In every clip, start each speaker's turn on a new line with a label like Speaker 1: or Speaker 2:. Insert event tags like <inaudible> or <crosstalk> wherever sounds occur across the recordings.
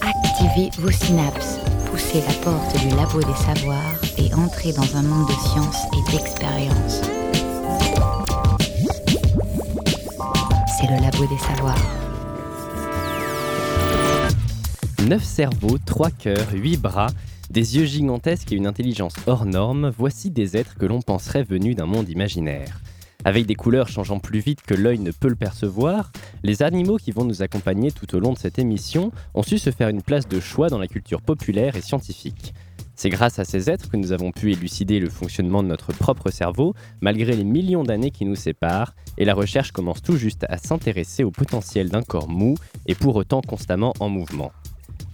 Speaker 1: Activez vos synapses, poussez la porte du labo des savoirs et entrez dans un monde de science et d'expérience. C'est le labo des savoirs.
Speaker 2: 9 cerveaux, 3 cœurs, 8 bras, des yeux gigantesques et une intelligence hors norme, voici des êtres que l'on penserait venus d'un monde imaginaire. Avec des couleurs changeant plus vite que l'œil ne peut le percevoir, les animaux qui vont nous accompagner tout au long de cette émission ont su se faire une place de choix dans la culture populaire et scientifique. C'est grâce à ces êtres que nous avons pu élucider le fonctionnement de notre propre cerveau, malgré les millions d'années qui nous séparent, et la recherche commence tout juste à s'intéresser au potentiel d'un corps mou et pour autant constamment en mouvement.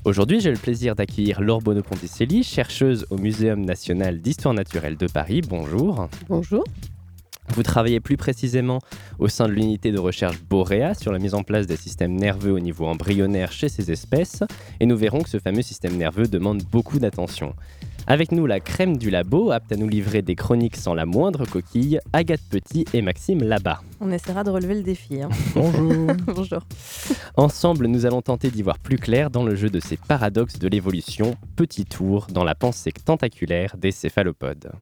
Speaker 2: Aujourd'hui, j'ai le plaisir d'accueillir Laure Bono-Ponticelli, chercheuse au Muséum national d'histoire naturelle de Paris. Bonjour.
Speaker 3: Bonjour.
Speaker 2: Vous travaillez plus précisément au sein de l'unité de recherche Borea sur la mise en place des systèmes nerveux au niveau embryonnaire chez ces espèces, et nous verrons que ce fameux système nerveux demande beaucoup d'attention. Avec nous, la crème du labo, apte à nous livrer des chroniques sans la moindre coquille, Agathe Petit et Maxime Labat.
Speaker 3: On essaiera de relever le défi. hein. <laughs>
Speaker 2: Bonjour. <laughs>
Speaker 3: Bonjour.
Speaker 2: Ensemble, nous allons tenter d'y voir plus clair dans le jeu de ces paradoxes de l'évolution. Petit tour dans la pensée tentaculaire des céphalopodes.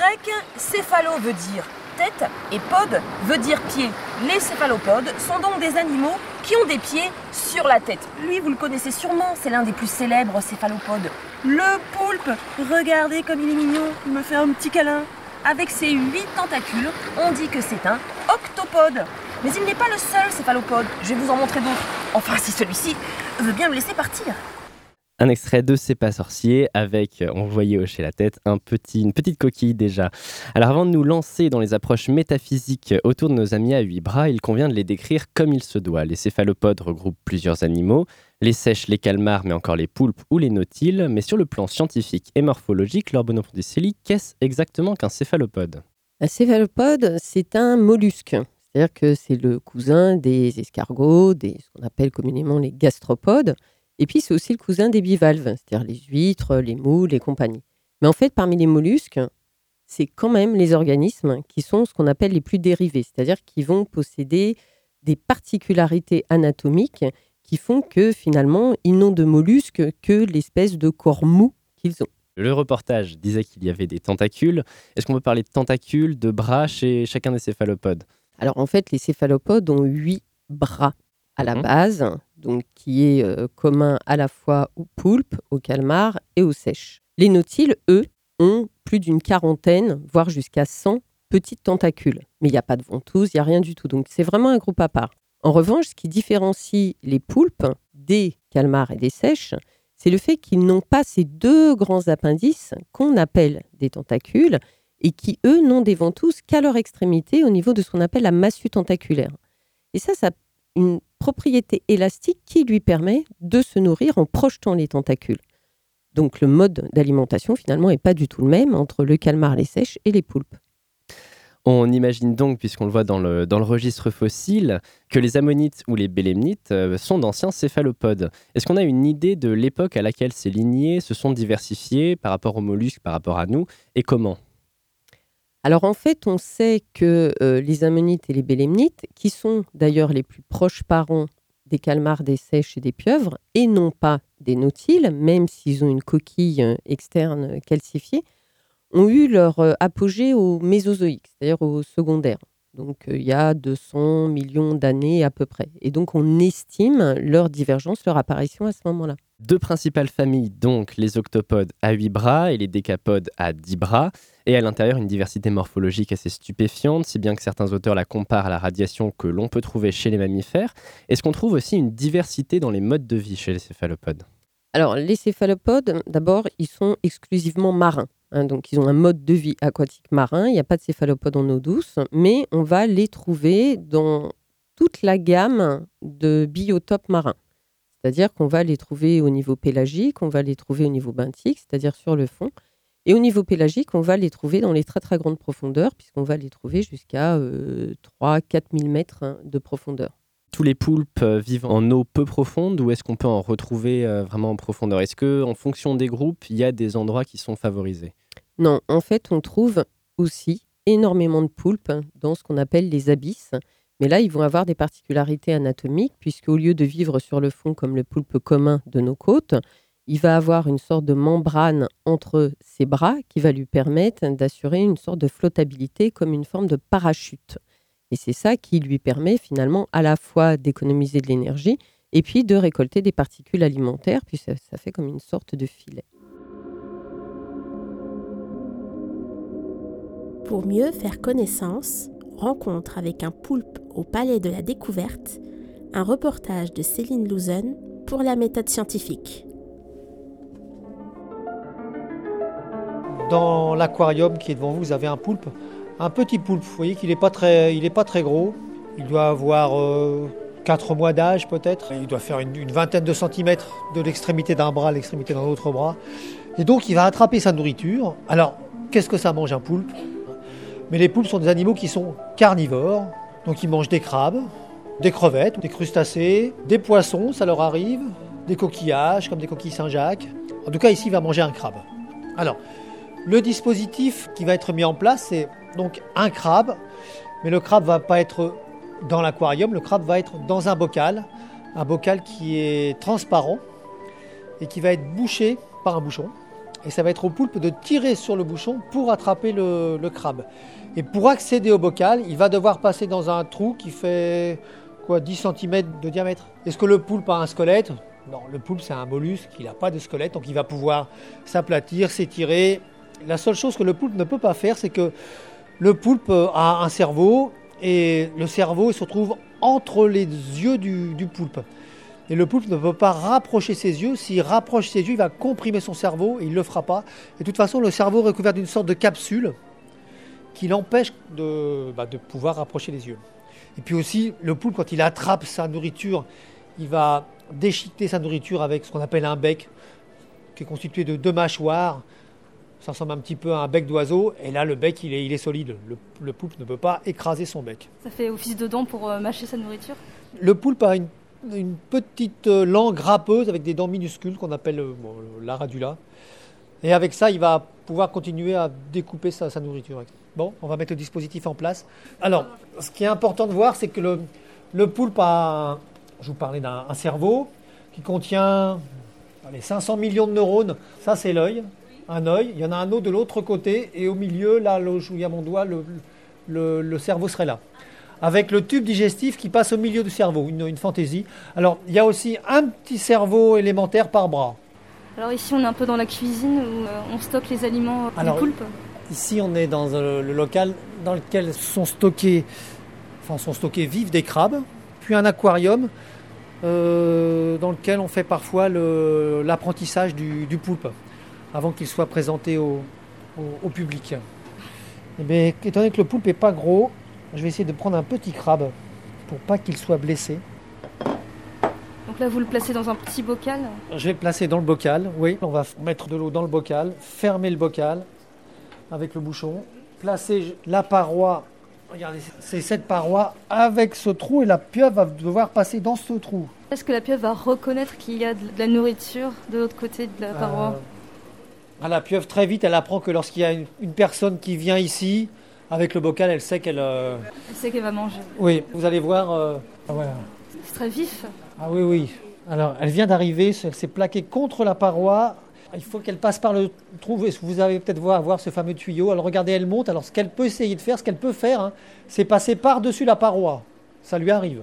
Speaker 4: Grec, céphalo veut dire tête et pod veut dire pied. Les céphalopodes sont donc des animaux qui ont des pieds sur la tête. Lui, vous le connaissez sûrement, c'est l'un des plus célèbres céphalopodes. Le poulpe, regardez comme il est mignon, il me fait un petit câlin. Avec ses huit tentacules, on dit que c'est un octopode. Mais il n'est pas le seul céphalopode, je vais vous en montrer d'autres. Enfin, si celui-ci veut bien me laisser partir.
Speaker 2: Un extrait de C'est pas sorcier avec, on voyait hocher la tête, un petit, une petite coquille déjà. Alors avant de nous lancer dans les approches métaphysiques autour de nos amis à huit bras, il convient de les décrire comme il se doit. Les céphalopodes regroupent plusieurs animaux, les sèches, les calmars, mais encore les poulpes ou les nautiles. Mais sur le plan scientifique et morphologique, Laure Bonoponticelli, qu'est-ce exactement qu'un céphalopode?
Speaker 3: Un céphalopode, c'est un mollusque. C'est-à-dire que c'est le cousin des escargots, des, ce qu'on appelle communément les gastropodes. Et puis, c'est aussi le cousin des bivalves, c'est-à-dire les huîtres, les moules et compagnie. Mais en fait, parmi les mollusques, c'est quand même les organismes qui sont ce qu'on appelle les plus dérivés, c'est-à-dire qui vont posséder des particularités anatomiques qui font que finalement, ils n'ont de mollusques que l'espèce de corps mou qu'ils ont.
Speaker 2: Le reportage disait qu'il y avait des tentacules. Est-ce qu'on peut parler de tentacules, de bras chez chacun des céphalopodes?
Speaker 3: Alors en fait, les céphalopodes ont huit bras à la
Speaker 2: Mhm.
Speaker 3: base, donc qui est euh, commun à la fois aux poulpes, aux calmars et aux sèches. Les nautiles, eux, ont plus d'une quarantaine, voire jusqu'à 100 petites tentacules. Mais il n'y a pas de ventouses, il n'y a rien du tout. Donc c'est vraiment un groupe à part. En revanche, ce qui différencie les poulpes des calmars et des sèches, c'est le fait qu'ils n'ont pas ces deux grands appendices qu'on appelle des tentacules et qui, eux, n'ont des ventouses qu'à leur extrémité au niveau de ce qu'on appelle la massue tentaculaire. Et ça, ça une propriété élastique qui lui permet de se nourrir en projetant les tentacules. Donc le mode d'alimentation, finalement, n'est pas du tout le même entre le calmar, les sèches et les poulpes.
Speaker 2: On imagine donc, puisqu'on le voit dans le, registre fossile, que les ammonites ou les bélémnites euh, sont d'anciens céphalopodes. Est-ce qu'on a une idée de l'époque à laquelle ces lignées se sont diversifiées par rapport aux mollusques, par rapport à nous, et comment?
Speaker 3: Alors en fait, on sait que euh, les ammonites et les bélémnites, qui sont d'ailleurs les plus proches parents des calmars, des sèches et des pieuvres, et non pas des nautiles, même s'ils ont une coquille euh, externe euh, calcifiée, ont eu leur apogée au Mésozoïque, c'est-à-dire au secondaire. Donc il y a 200 millions d'années à peu près. Et donc on estime leur divergence, leur apparition à ce moment-là.
Speaker 2: Deux principales familles, donc les octopodes à 8 bras et les décapodes à 10 bras, et à l'intérieur une diversité morphologique assez stupéfiante, si bien que certains auteurs la comparent à la radiation que l'on peut trouver chez les mammifères. Est-ce qu'on trouve aussi une diversité dans les modes de vie chez les céphalopodes?
Speaker 3: Alors, les céphalopodes, d'abord, ils sont exclusivement marins. hein, donc, ils ont un mode de vie aquatique marin. Il n'y a pas de céphalopodes en eau douce, mais on va les trouver dans toute la gamme de biotopes marins. C'est-à-dire qu'on va les trouver au niveau pélagique, on va les trouver au niveau benthique, c'est-à-dire sur le fond. Et au niveau pélagique, on va les trouver dans les très très grandes profondeurs, puisqu'on va les trouver jusqu'à 3-4 000 mètres hein, de profondeur.
Speaker 2: Tous les poulpes euh, vivent en eau peu profonde ou est-ce qu'on peut en retrouver euh, vraiment en profondeur? Est-ce que, en fonction des groupes, il y a des endroits qui sont favorisés?
Speaker 3: Non, en fait, on trouve aussi énormément de poulpes dans ce qu'on appelle les abysses. Mais là, ils vont avoir des particularités anatomiques, puisqu'au lieu de vivre sur le fond comme le poulpe commun de nos côtes, il va avoir une sorte de membrane entre ses bras qui va lui permettre d'assurer une sorte de flottabilité comme une forme de parachute. Et c'est ça qui lui permet finalement à la fois d'économiser de l'énergie et puis de récolter des particules alimentaires, puis ça, fait comme une sorte de filet.
Speaker 5: Pour mieux faire connaissance, rencontre avec un poulpe au Palais de la Découverte, un reportage de Céline Louzen pour la méthode scientifique.
Speaker 6: Dans l'aquarium qui est devant vous, vous avez un poulpe, un petit poulpe. Vous voyez qu'il n'est pas, très, pas très gros. Il doit avoir 4 euh, mois d'âge peut-être. Il doit faire une, une, vingtaine de centimètres de l'extrémité d'un bras à l'extrémité d'un autre bras. Et donc il va attraper sa nourriture. Alors, qu'est-ce que ça mange un poulpe? Mais les poulpes sont des animaux qui sont carnivores. Donc ils mangent des crabes, des crevettes, des crustacés, des poissons, ça leur arrive, des coquillages comme des coquilles Saint-Jacques. En tout cas, ici, il va manger un crabe. Alors, le dispositif qui va être mis en place, c'est donc un crabe, mais le crabe va pas être dans l'aquarium, le crabe va être dans un bocal, un bocal qui est transparent et qui va être bouché par un bouchon. Et ça va être au poulpe de tirer sur le bouchon pour attraper le, le crabe. Et pour accéder au bocal, il va devoir passer dans un trou qui fait quoi 10 cm de diamètre. Est-ce que le poulpe a un squelette? Non, le poulpe c'est un mollusque, il n'a pas de squelette, donc il va pouvoir s'aplatir, s'étirer la seule chose que le poulpe ne peut pas faire, c'est que le poulpe a un cerveau et le cerveau se trouve entre les yeux du, poulpe. Et le poulpe ne peut pas rapprocher ses yeux. S'il rapproche ses yeux, il va comprimer son cerveau et il ne le fera pas. Et de toute façon, le cerveau est recouvert d'une sorte de capsule qui l'empêche de, bah, de pouvoir rapprocher les yeux. Et puis aussi, le poulpe, quand il attrape sa nourriture, il va déchiqueter sa nourriture avec ce qu'on appelle un bec, qui est constitué de deux mâchoires ça ressemble un petit peu à un bec d'oiseau, et là le bec il est, il est solide. Le, poulpe ne peut pas écraser son bec.
Speaker 7: Ça fait office de dents pour euh, mâcher sa nourriture?
Speaker 6: Le poulpe a une, petite euh, langue râpeuse avec des dents minuscules qu'on appelle euh, la radula. Et avec ça, il va pouvoir continuer à découper sa, nourriture. Bon, on va mettre le dispositif en place. Alors, ce qui est important de voir, c'est que le, le poulpe a, je vous parlais d'un cerveau qui contient allez, 500 millions de neurones. Ça, c'est l'œil un œil, il y en a un autre de l'autre côté, et au milieu, là, où il y a mon doigt, le, cerveau serait là. Avec le tube digestif qui passe au milieu du cerveau, une, fantaisie. Alors, il y a aussi un petit cerveau élémentaire par bras.
Speaker 7: Alors ici, on est un peu dans la cuisine où euh, on stocke les aliments des poulpes.
Speaker 6: Ici, on est dans le local dans lequel sont stockés, enfin, sont stockés vifs des crabes, puis un aquarium euh, dans lequel on fait parfois l'apprentissage du, du, poulpe avant qu'il soit présenté au, public. Et eh bien, étant donné que le poulpe n'est pas gros, je vais essayer de prendre un petit crabe pour pas qu'il soit blessé.
Speaker 7: Donc là, vous le placez dans un petit bocal
Speaker 6: Je vais le placer dans le bocal, oui. On va mettre de l'eau dans le bocal, fermer le bocal avec le bouchon, placer la paroi. Regardez, c'est cette paroi avec ce trou et la pieuvre va devoir passer dans ce trou.
Speaker 7: Est-ce que la pieuvre va reconnaître qu'il y a de la nourriture de l'autre côté de la paroi? euh,
Speaker 6: ah, la pieuvre, très vite, elle apprend que lorsqu'il y a une, personne qui vient ici, avec le bocal, elle sait qu'elle. Euh,
Speaker 7: elle sait qu'elle va manger.
Speaker 6: Oui, vous allez voir. Euh,
Speaker 7: ah C'est très vif.
Speaker 6: Ah oui, oui. Alors, elle vient d'arriver, elle s'est plaquée contre la paroi. Il faut qu'elle passe par le trou. Vous avez peut-être voir, voir ce fameux tuyau. Alors, regardez, elle monte. Alors, ce qu'elle peut essayer de faire, ce qu'elle peut faire, hein, c'est passer par-dessus la paroi. Ça lui arrive.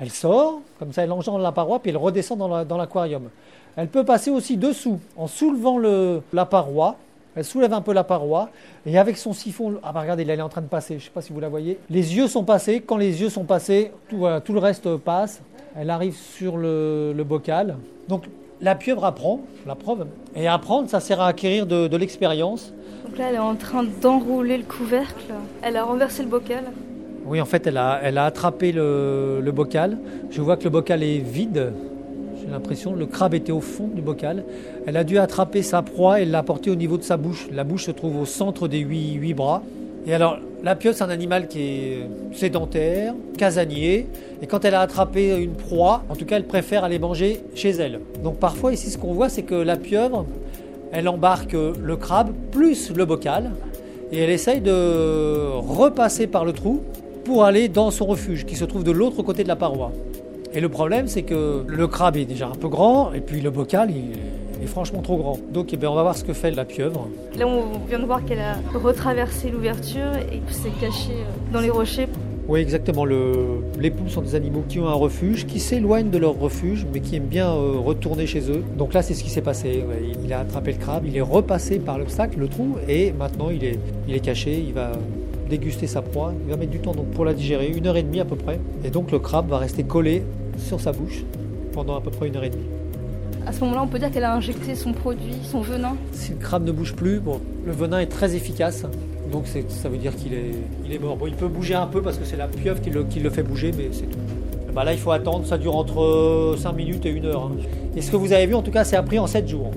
Speaker 6: Elle sort, comme ça, elle engendre la paroi, puis elle redescend dans l'aquarium. Elle peut passer aussi dessous en soulevant la paroi. Elle soulève un peu la paroi et avec son siphon, ah bah regardez, elle est en train de passer, je ne sais pas si vous la voyez. Les yeux sont passés, quand les yeux sont passés, tout, tout le reste passe. Elle arrive sur le, bocal. Donc la pieuvre apprend, la preuve. Et apprendre, ça sert à acquérir de, l'expérience.
Speaker 7: Donc là, elle est en train d'enrouler le couvercle. Elle a renversé le bocal.
Speaker 6: Oui, en fait, elle a, elle a attrapé le, le bocal. Je vois que le bocal est vide j'ai l'impression. Le crabe était au fond du bocal. Elle a dû attraper sa proie et l'a porter au niveau de sa bouche. La bouche se trouve au centre des huit, bras. Et alors, la pieuvre, c'est un animal qui est sédentaire, casanier. Et quand elle a attrapé une proie, en tout cas, elle préfère aller manger chez elle. Donc parfois, ici, ce qu'on voit, c'est que la pieuvre, elle embarque le crabe plus le bocal. et elle essaye de repasser par le trou pour aller dans son refuge qui se trouve de l'autre côté de la paroi. Et le problème, c'est que le crabe est déjà un peu grand, et puis le bocal, il est franchement trop grand. Donc eh bien, on va voir ce que fait la pieuvre.
Speaker 7: Là, on vient de voir qu'elle a retraversé l'ouverture et s'est cachée euh, dans les rochers.
Speaker 6: Oui, exactement. Le... Les poules sont des animaux qui ont un refuge, qui s'éloignent de leur refuge, mais qui aiment bien euh, retourner chez eux. Donc là, c'est ce qui s'est passé. Il a attrapé le crabe, il est repassé par l'obstacle, le trou, et maintenant il est, il est caché. Il va déguster sa proie. Il va mettre du temps donc, pour la digérer, une heure et demie à peu près. Et donc le crabe va rester collé sur sa bouche pendant à peu près une heure et demie.
Speaker 7: À ce moment-là, on peut dire qu'elle a injecté son produit, son venin.
Speaker 6: Si le crabe ne bouge plus, bon, le venin est très efficace. Donc ça veut dire qu'il est, il est mort. Bon, il peut bouger un peu parce que c'est la pieuvre qui le, qui le, fait bouger, mais c'est tout. Bah là, il faut attendre, ça dure entre 5 minutes et 1 heure. Hein. Et ce que vous avez vu, en tout cas, c'est appris en 7 jours.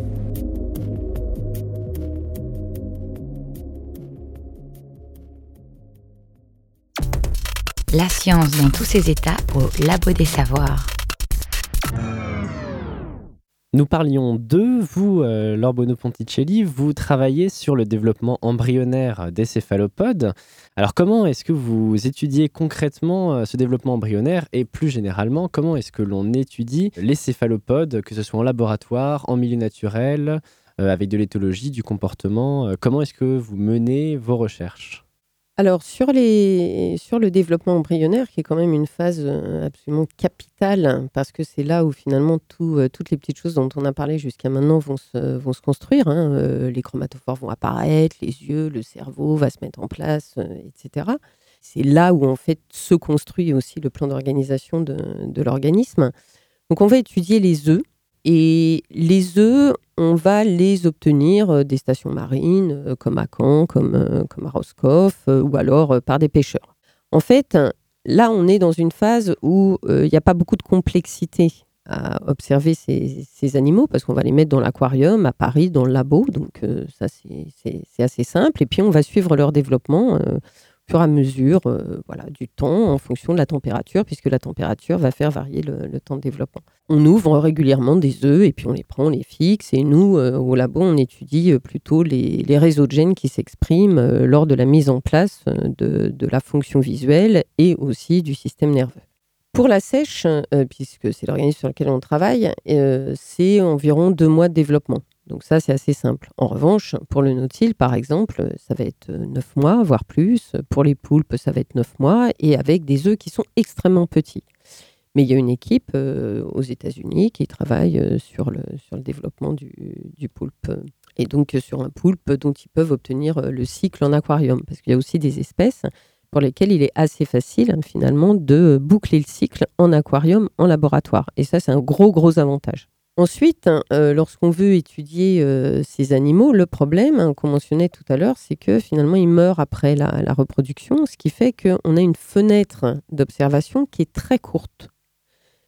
Speaker 1: La science dans tous ses états au Labo des Savoirs.
Speaker 2: Nous parlions de vous, euh, Lorbono Ponticelli, vous travaillez sur le développement embryonnaire des céphalopodes. Alors comment est-ce que vous étudiez concrètement euh, ce développement embryonnaire et plus généralement, comment est-ce que l'on étudie les céphalopodes, que ce soit en laboratoire, en milieu naturel, euh, avec de l'éthologie, du comportement Comment est-ce que vous menez vos recherches?
Speaker 3: Alors, sur, les, sur le développement embryonnaire, qui est quand même une phase euh, absolument capitale, parce que c'est là où finalement euh, toutes les petites choses dont on a parlé jusqu'à maintenant vont se, vont se construire. Hein. Euh, les chromatophores vont apparaître, les yeux, le cerveau va se mettre en place, etc. C'est là où en fait se construit aussi le plan d'organisation de, de l'organisme. Donc, on va étudier les œufs. Et les œufs, on va les obtenir euh, des stations marines, euh, comme à Caen, comme, euh, comme à Roscoff, ou alors par des pêcheurs. En fait, là, on est dans une phase où il n'y a pas beaucoup de complexité à observer ces, ces animaux, parce qu'on va les mettre dans l'aquarium à Paris, dans le labo, donc ça, c'est assez simple. Et puis, on va suivre leur développement fur et à mesure euh, voilà, du temps en fonction de la température, puisque la température va faire varier le, temps de développement. On ouvre régulièrement des œufs et puis on les prend, on les fixe. Et nous, euh, au labo, on étudie euh, plutôt les, les réseaux de gènes qui s'expriment lors de la mise en place de, de, la fonction visuelle et aussi du système nerveux. Pour la sèche, puisque c'est l'organisme sur lequel on travaille, c'est environ deux mois de développement. Donc ça, c'est assez simple. En revanche, pour le nautile, par exemple, ça va être 9 mois, voire plus. Pour les poulpes, ça va être 9 mois, et avec des œufs qui sont extrêmement petits. Mais il y a une équipe euh, aux États-Unis qui travaille euh, sur, le, sur le développement du, du, poulpe. Et donc sur un poulpe dont ils peuvent obtenir euh, le cycle en aquarium. Parce qu'il y a aussi des espèces pour lesquelles il est assez facile hein, finalement de boucler le cycle en aquarium, en laboratoire. Et ça, c'est un gros, gros avantage. Ensuite, euh, lorsqu'on veut étudier euh, ces animaux, le problème hein, qu'on mentionnait tout à l'heure, c'est que finalement, ils meurent après la, reproduction, ce qui fait qu'on a une fenêtre d'observation qui est très courte.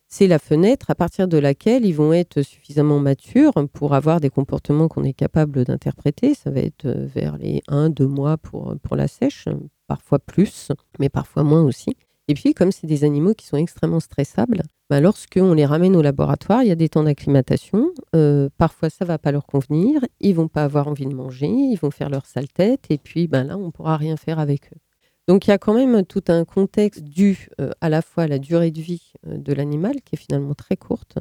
Speaker 3: C'est la fenêtre à partir de laquelle ils vont être suffisamment matures pour avoir des comportements qu'on est capable d'interpréter. Ça va être euh, vers les 1-2 mois pour, pour la sèche, parfois plus, mais parfois moins aussi. Et puis, comme c'est des animaux qui sont extrêmement stressables, bah, lorsqu'on les ramène au laboratoire, il y a des temps d'acclimatation. Euh, parfois, ça va pas leur convenir. Ils vont pas avoir envie de manger. Ils vont faire leur sale tête. Et puis, ben là, on pourra rien faire avec eux. Donc, il y a quand même tout un contexte dû euh, à la fois à la durée de vie euh, de l'animal, qui est finalement très courte,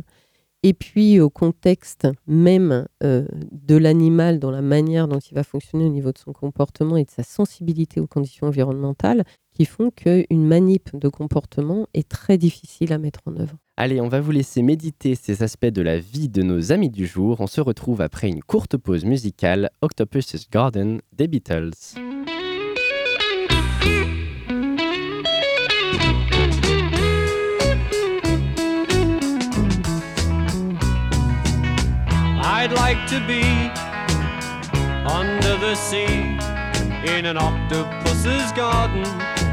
Speaker 3: et puis au contexte même de l'animal dans la manière dont il va fonctionner au niveau de son comportement et de sa sensibilité aux conditions environnementales, qui font qu'une manip de comportement est très difficile à mettre en œuvre.
Speaker 2: Allez, on va vous laisser méditer ces aspects de la vie de nos amis du jour. On se retrouve après une courte pause musicale, Octopus's Garden des Beatles. I'd like to be under the sea in an octopus's garden.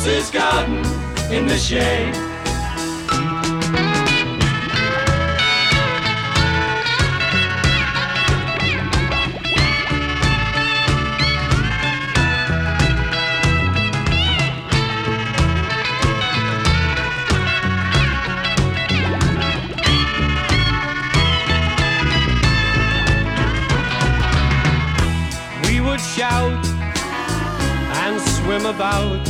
Speaker 8: Octopus's garden in the shade. We would shout and swim about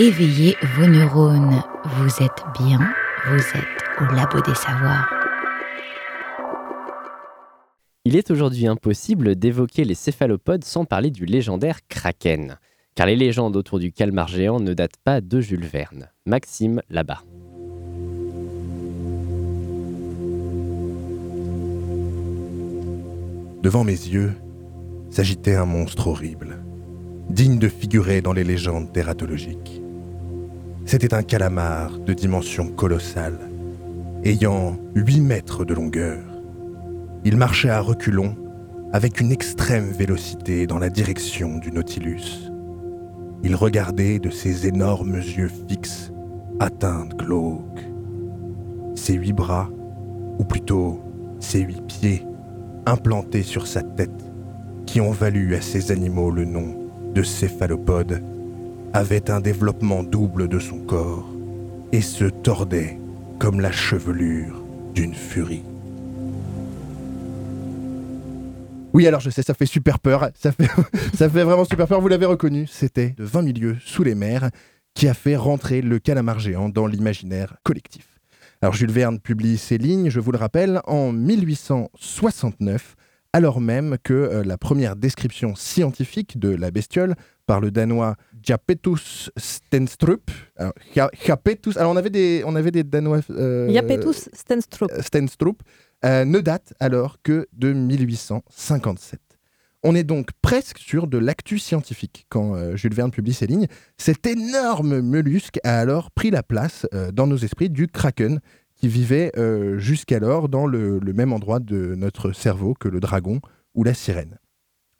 Speaker 1: Éveillez vos neurones. Vous êtes bien, vous êtes au labo des savoirs.
Speaker 2: Il est aujourd'hui impossible d'évoquer les céphalopodes sans parler du légendaire kraken. Car les légendes autour du calmar géant ne datent pas de Jules Verne. Maxime là-bas.
Speaker 9: Devant mes yeux s'agitait un monstre horrible, digne de figurer dans les légendes tératologiques. C'était un calamar de dimension colossale, ayant 8 mètres de longueur. Il marchait à reculons avec une extrême vélocité dans la direction du Nautilus. Il regardait de ses énormes yeux fixes, atteints de glauques. Ses huit bras, ou plutôt ses huit pieds, implantés sur sa tête, qui ont valu à ces animaux le nom de céphalopodes, avaient un développement double de son corps et se tordaient comme la chevelure d'une furie. Oui, alors je sais, ça fait super peur. Ça fait, <laughs> ça fait vraiment super peur. Vous l'avez reconnu, c'était de 20 milieux sous les mers qui a fait rentrer le calamar géant dans l'imaginaire collectif. Alors Jules Verne publie ces lignes, je vous le rappelle, en 1869, alors même que euh, la première description scientifique de la bestiole par le danois Japetus Stenstrup. Alors, Ja- Japetus, alors on avait des, on avait des danois. euh,
Speaker 3: Japetus Stenstrup.
Speaker 9: Stenstrup, euh, ne date alors que de 1857. On est donc presque sur de l'actu scientifique quand euh, Jules Verne publie ces lignes. Cet énorme mollusque a alors pris la place euh, dans nos esprits du kraken qui vivait jusqu'alors dans le, le même endroit de notre cerveau que le dragon ou la sirène.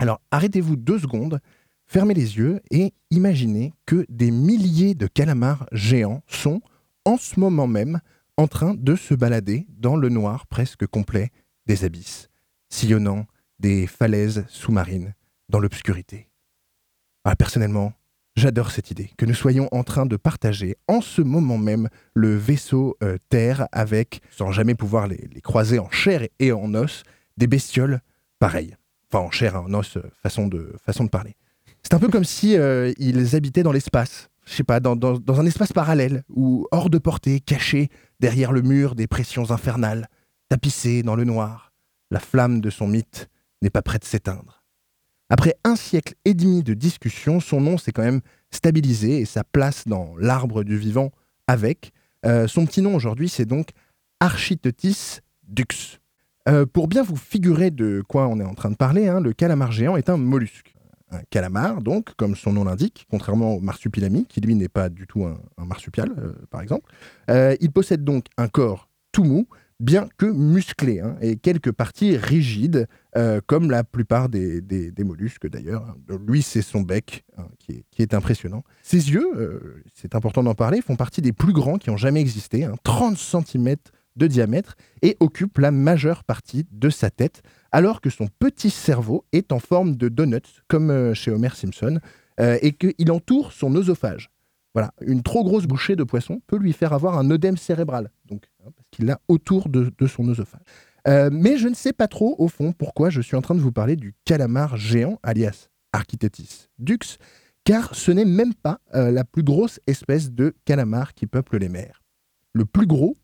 Speaker 9: Alors arrêtez-vous deux secondes, fermez les yeux et imaginez que des milliers de calamars géants sont, en ce moment même, en train de se balader dans le noir presque complet des abysses, sillonnant des falaises sous-marines dans l'obscurité. Ah, personnellement, j'adore cette idée, que nous soyons en train de partager en ce moment même le vaisseau euh, Terre avec, sans jamais pouvoir les, croiser en chair et en os, des bestioles pareilles. Enfin, en chair et en os, euh, façon de, façon de parler. C'est un peu comme si euh, ils habitaient dans l'espace, je sais pas, dans, un espace parallèle, ou hors de portée, cachés derrière le mur des pressions infernales, tapissés dans le noir. La flamme de son mythe n'est pas prête de s'éteindre. Après un siècle et demi de discussion, son nom s'est quand même stabilisé et sa place dans l'arbre du vivant avec. Euh, son petit nom aujourd'hui, c'est donc Architeutis dux. Euh, pour bien vous figurer de quoi on est en train de parler, hein, le calamar géant est un mollusque. Un calamar, donc, comme son nom l'indique, contrairement au marsupilami, qui lui n'est pas du tout un, marsupial, euh, par exemple. Euh, il possède donc un corps tout mou, bien que musclé, hein, et quelques parties rigides, euh, comme la plupart des, des- mollusques d'ailleurs. hein. Lui, c'est son bec hein, qui, est, qui est impressionnant. Ses yeux, c'est important d'en parler, font partie des plus grands qui ont jamais existé, hein, 30 cm de diamètre, et occupent la majeure partie de sa tête, alors que son petit cerveau est en forme de donut, comme euh, chez Homer Simpson, euh, et qu'il entoure son oesophage. Voilà, une trop grosse bouchée de poisson peut lui faire avoir un œdème cérébral, donc hein, parce qu'il l'a autour de, son oesophage. Euh, mais je ne sais pas trop, au fond, pourquoi je suis en train de vous parler du calamar géant, alias Architeuthis dux, car ce n'est même pas la plus grosse espèce de calamar qui peuple les mers. Le plus gros,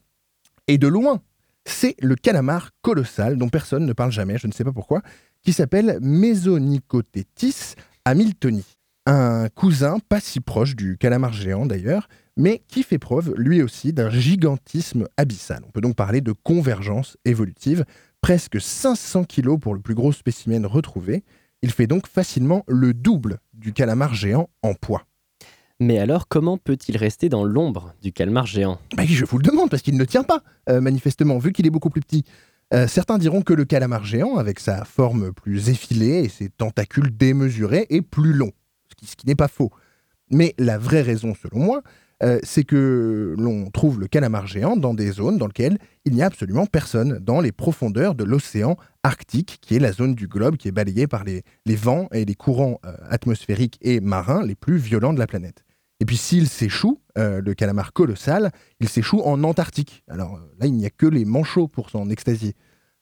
Speaker 9: et de loin, c'est le calamar colossal dont personne ne parle jamais, je ne sais pas pourquoi, qui s'appelle Mesonicotetis hamiltoni. Un cousin pas si proche du calamar géant d'ailleurs, mais qui fait preuve lui aussi d'un gigantisme abyssal. On peut donc parler de convergence évolutive, presque 500 kg pour le plus gros spécimen retrouvé. Il fait donc facilement le double du calamar géant en poids.
Speaker 2: Mais alors, comment peut-il rester dans l'ombre du calmar géant?
Speaker 9: Bah, je vous le demande, parce qu'il ne tient pas, euh, manifestement, vu qu'il est beaucoup plus petit. Euh, certains diront que le calamar géant, avec sa forme plus effilée et ses tentacules démesurés, est plus long, ce qui, n'est pas faux. Mais la vraie raison, selon moi, euh, c'est que l'on trouve le calamar géant dans des zones dans lesquelles il n'y a absolument personne, dans les profondeurs de l'océan Arctique, qui est la zone du globe qui est balayée par les, vents et les courants atmosphériques et marins les plus violents de la planète. Et puis s'il s'échoue, euh, le calamar colossal, il s'échoue en Antarctique. Alors euh, là, il n'y a que les manchots pour s'en extasier.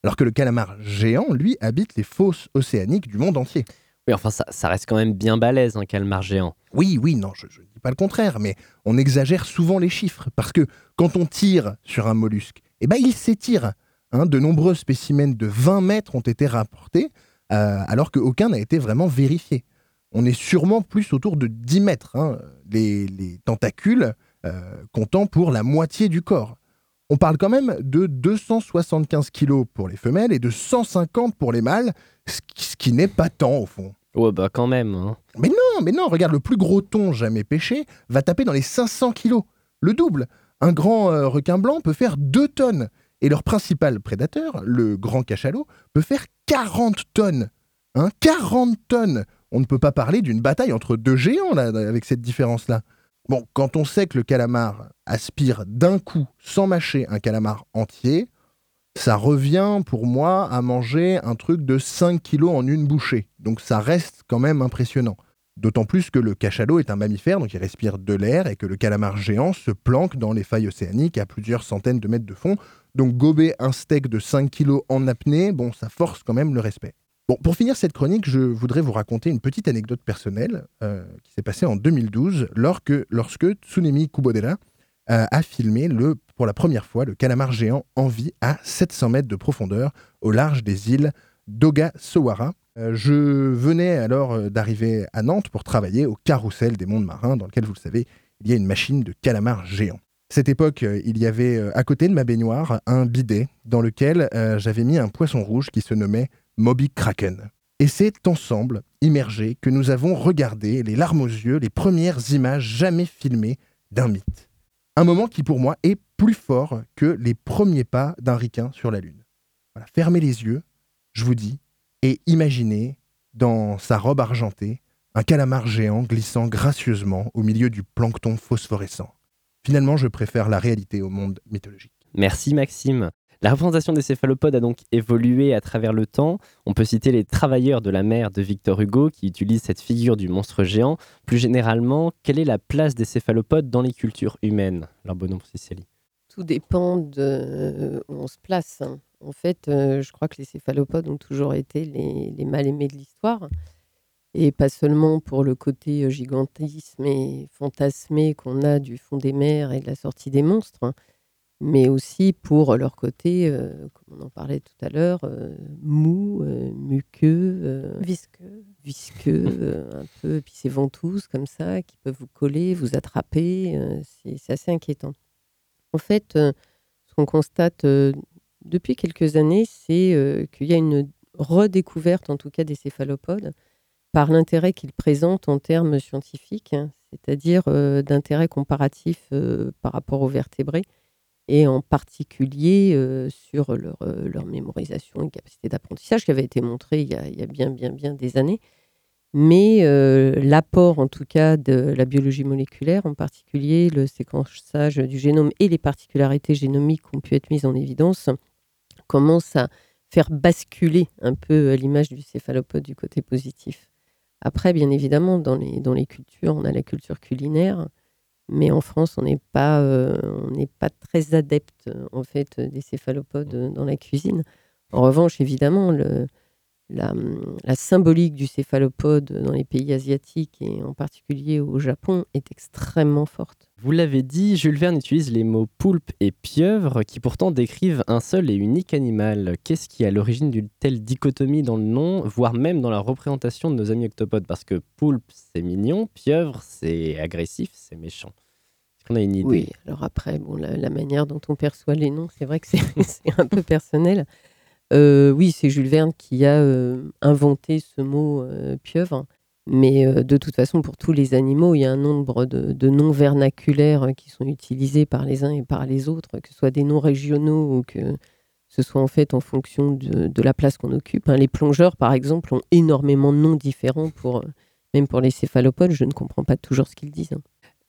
Speaker 9: Alors que le calamar géant, lui, habite les fosses océaniques du monde entier.
Speaker 2: Oui, enfin, ça, ça reste quand même bien balèze, un calmar géant.
Speaker 9: Oui, oui, non, je ne dis pas le contraire, mais on exagère souvent les chiffres, parce que quand on tire sur un mollusque, eh ben, il s'étire. hein. de nombreux spécimens de 20 mètres ont été rapportés, euh, alors qu'aucun n'a été vraiment vérifié. On est sûrement plus autour de 10 mètres, hein, les, les tentacules euh, comptant pour la moitié du corps. On parle quand même de 275 kilos pour les femelles et de 150 pour les mâles, ce qui, n'est pas tant au fond.
Speaker 2: Ouais, bah quand même. hein.
Speaker 9: Mais non, mais non, regarde, le plus gros thon jamais pêché va taper dans les 500 kilos, le double. Un grand euh, requin blanc peut faire 2 tonnes. Et leur principal prédateur, le grand cachalot, peut faire 40 tonnes. Hein, 40 tonnes On ne peut pas parler d'une bataille entre deux géants là, avec cette différence-là. Bon, quand on sait que le calamar aspire d'un coup, sans mâcher, un calamar entier, ça revient pour moi à manger un truc de 5 kilos en une bouchée. Donc ça reste quand même impressionnant. D'autant plus que le cachalot est un mammifère, donc il respire de l'air, et que le calamar géant se planque dans les failles océaniques à plusieurs centaines de mètres de fond. Donc gober un steak de 5 kilos en apnée, bon, ça force quand même le respect. Bon, pour finir cette chronique, je voudrais vous raconter une petite anecdote personnelle euh, qui s'est passée en 2012 lorsque, Tsunemi Kubodera euh, a filmé le, pour la première fois le calamar géant en vie à 700 mètres de profondeur au large des îles d'Ogasawara. Euh, je venais alors d'arriver à Nantes pour travailler au carrousel des mondes marins dans lequel, vous le savez, il y a une machine de calamar géant. Cette époque, il y avait à côté de ma baignoire un bidet dans lequel j'avais mis un poisson rouge qui se nommait Moby Kraken. Et c'est ensemble, immergés, que nous avons regardé, les larmes aux yeux, les premières images jamais filmées d'un mythe. Un moment qui pour moi est plus fort que les premiers pas d'un ricain sur la Lune. Fermez les yeux, je vous dis, et imaginez, dans sa robe argentée, un calamar géant glissant gracieusement au milieu du plancton phosphorescent. Finalement, je préfère la réalité au monde mythologique.
Speaker 2: Merci Maxime. La représentation des céphalopodes a donc évolué à travers le temps. On peut citer les travailleurs de la mer de Victor Hugo qui utilisent cette figure du monstre géant. Plus généralement, quelle est la place des céphalopodes dans les cultures humaines? Alors bon nom pour Cécilie.
Speaker 3: Tout dépend de où on se place. hein. En fait, euh, je crois que les céphalopodes ont toujours été les, les mal-aimés de l'histoire. Et pas seulement pour le côté euh, gigantisme et fantasmé qu'on a du fond des mers et de la sortie des monstres, hein, mais aussi pour leur côté, euh, comme on en parlait tout à l'heure, euh, mou, euh, muqueux,
Speaker 7: Visqueux.
Speaker 3: visqueux, <laughs> un peu, puis ces ventouses comme ça qui peuvent vous coller, vous attraper. c'est assez inquiétant. En fait, ce qu'on constate depuis quelques années, c'est qu'il y a une redécouverte, en tout cas des céphalopodes, par l'intérêt qu'il présente en termes scientifiques, hein, c'est-à-dire d'intérêt comparatif par rapport aux vertébrés, et en particulier euh, sur leur, euh, leur mémorisation et capacité d'apprentissage qui avait été montré il y, a, bien, bien, bien des années. Mais euh, l'apport, en tout cas, de la biologie moléculaire, en particulier le séquençage du génome et les particularités génomiques qui ont pu être mises en évidence, commence à faire basculer un peu l'image du céphalopode du côté positif. Après, bien évidemment, dans les, dans les cultures, on a la culture culinaire, mais en France, on n'est pas, euh, pas très adepte, euh, en fait, des céphalopodes euh, dans la cuisine. En revanche, évidemment, la, la symbolique du céphalopode dans les pays asiatiques et en particulier au Japon est extrêmement forte.
Speaker 2: Vous l'avez dit, Jules Verne utilise les mots poulpe et pieuvre qui pourtant décrivent un seul et unique animal. Qu'est-ce qui est à l'origine d'une telle dichotomie dans le nom, voire même dans la représentation de nos amis octopodes? Parce que poulpe, c'est mignon, pieuvre, c'est agressif, c'est méchant. Est-ce qu'on a une idée?
Speaker 3: Oui, alors après, bon, la, la manière dont on perçoit les noms, c'est vrai que c'est <laughs> c'est un peu personnel. Euh, oui, c'est Jules Verne qui a euh, inventé ce mot euh, pieuvre. Mais euh, de toute façon, pour tous les animaux, il y a un nombre de, noms vernaculaires euh, qui sont utilisés par les uns et par les autres, que ce soit des noms régionaux ou que ce soit en fait en fonction de, de la place qu'on occupe. hein. Les plongeurs, par exemple, ont énormément de noms différents pour, euh, même pour les céphalopodes. Je ne comprends pas toujours ce qu'ils disent. hein.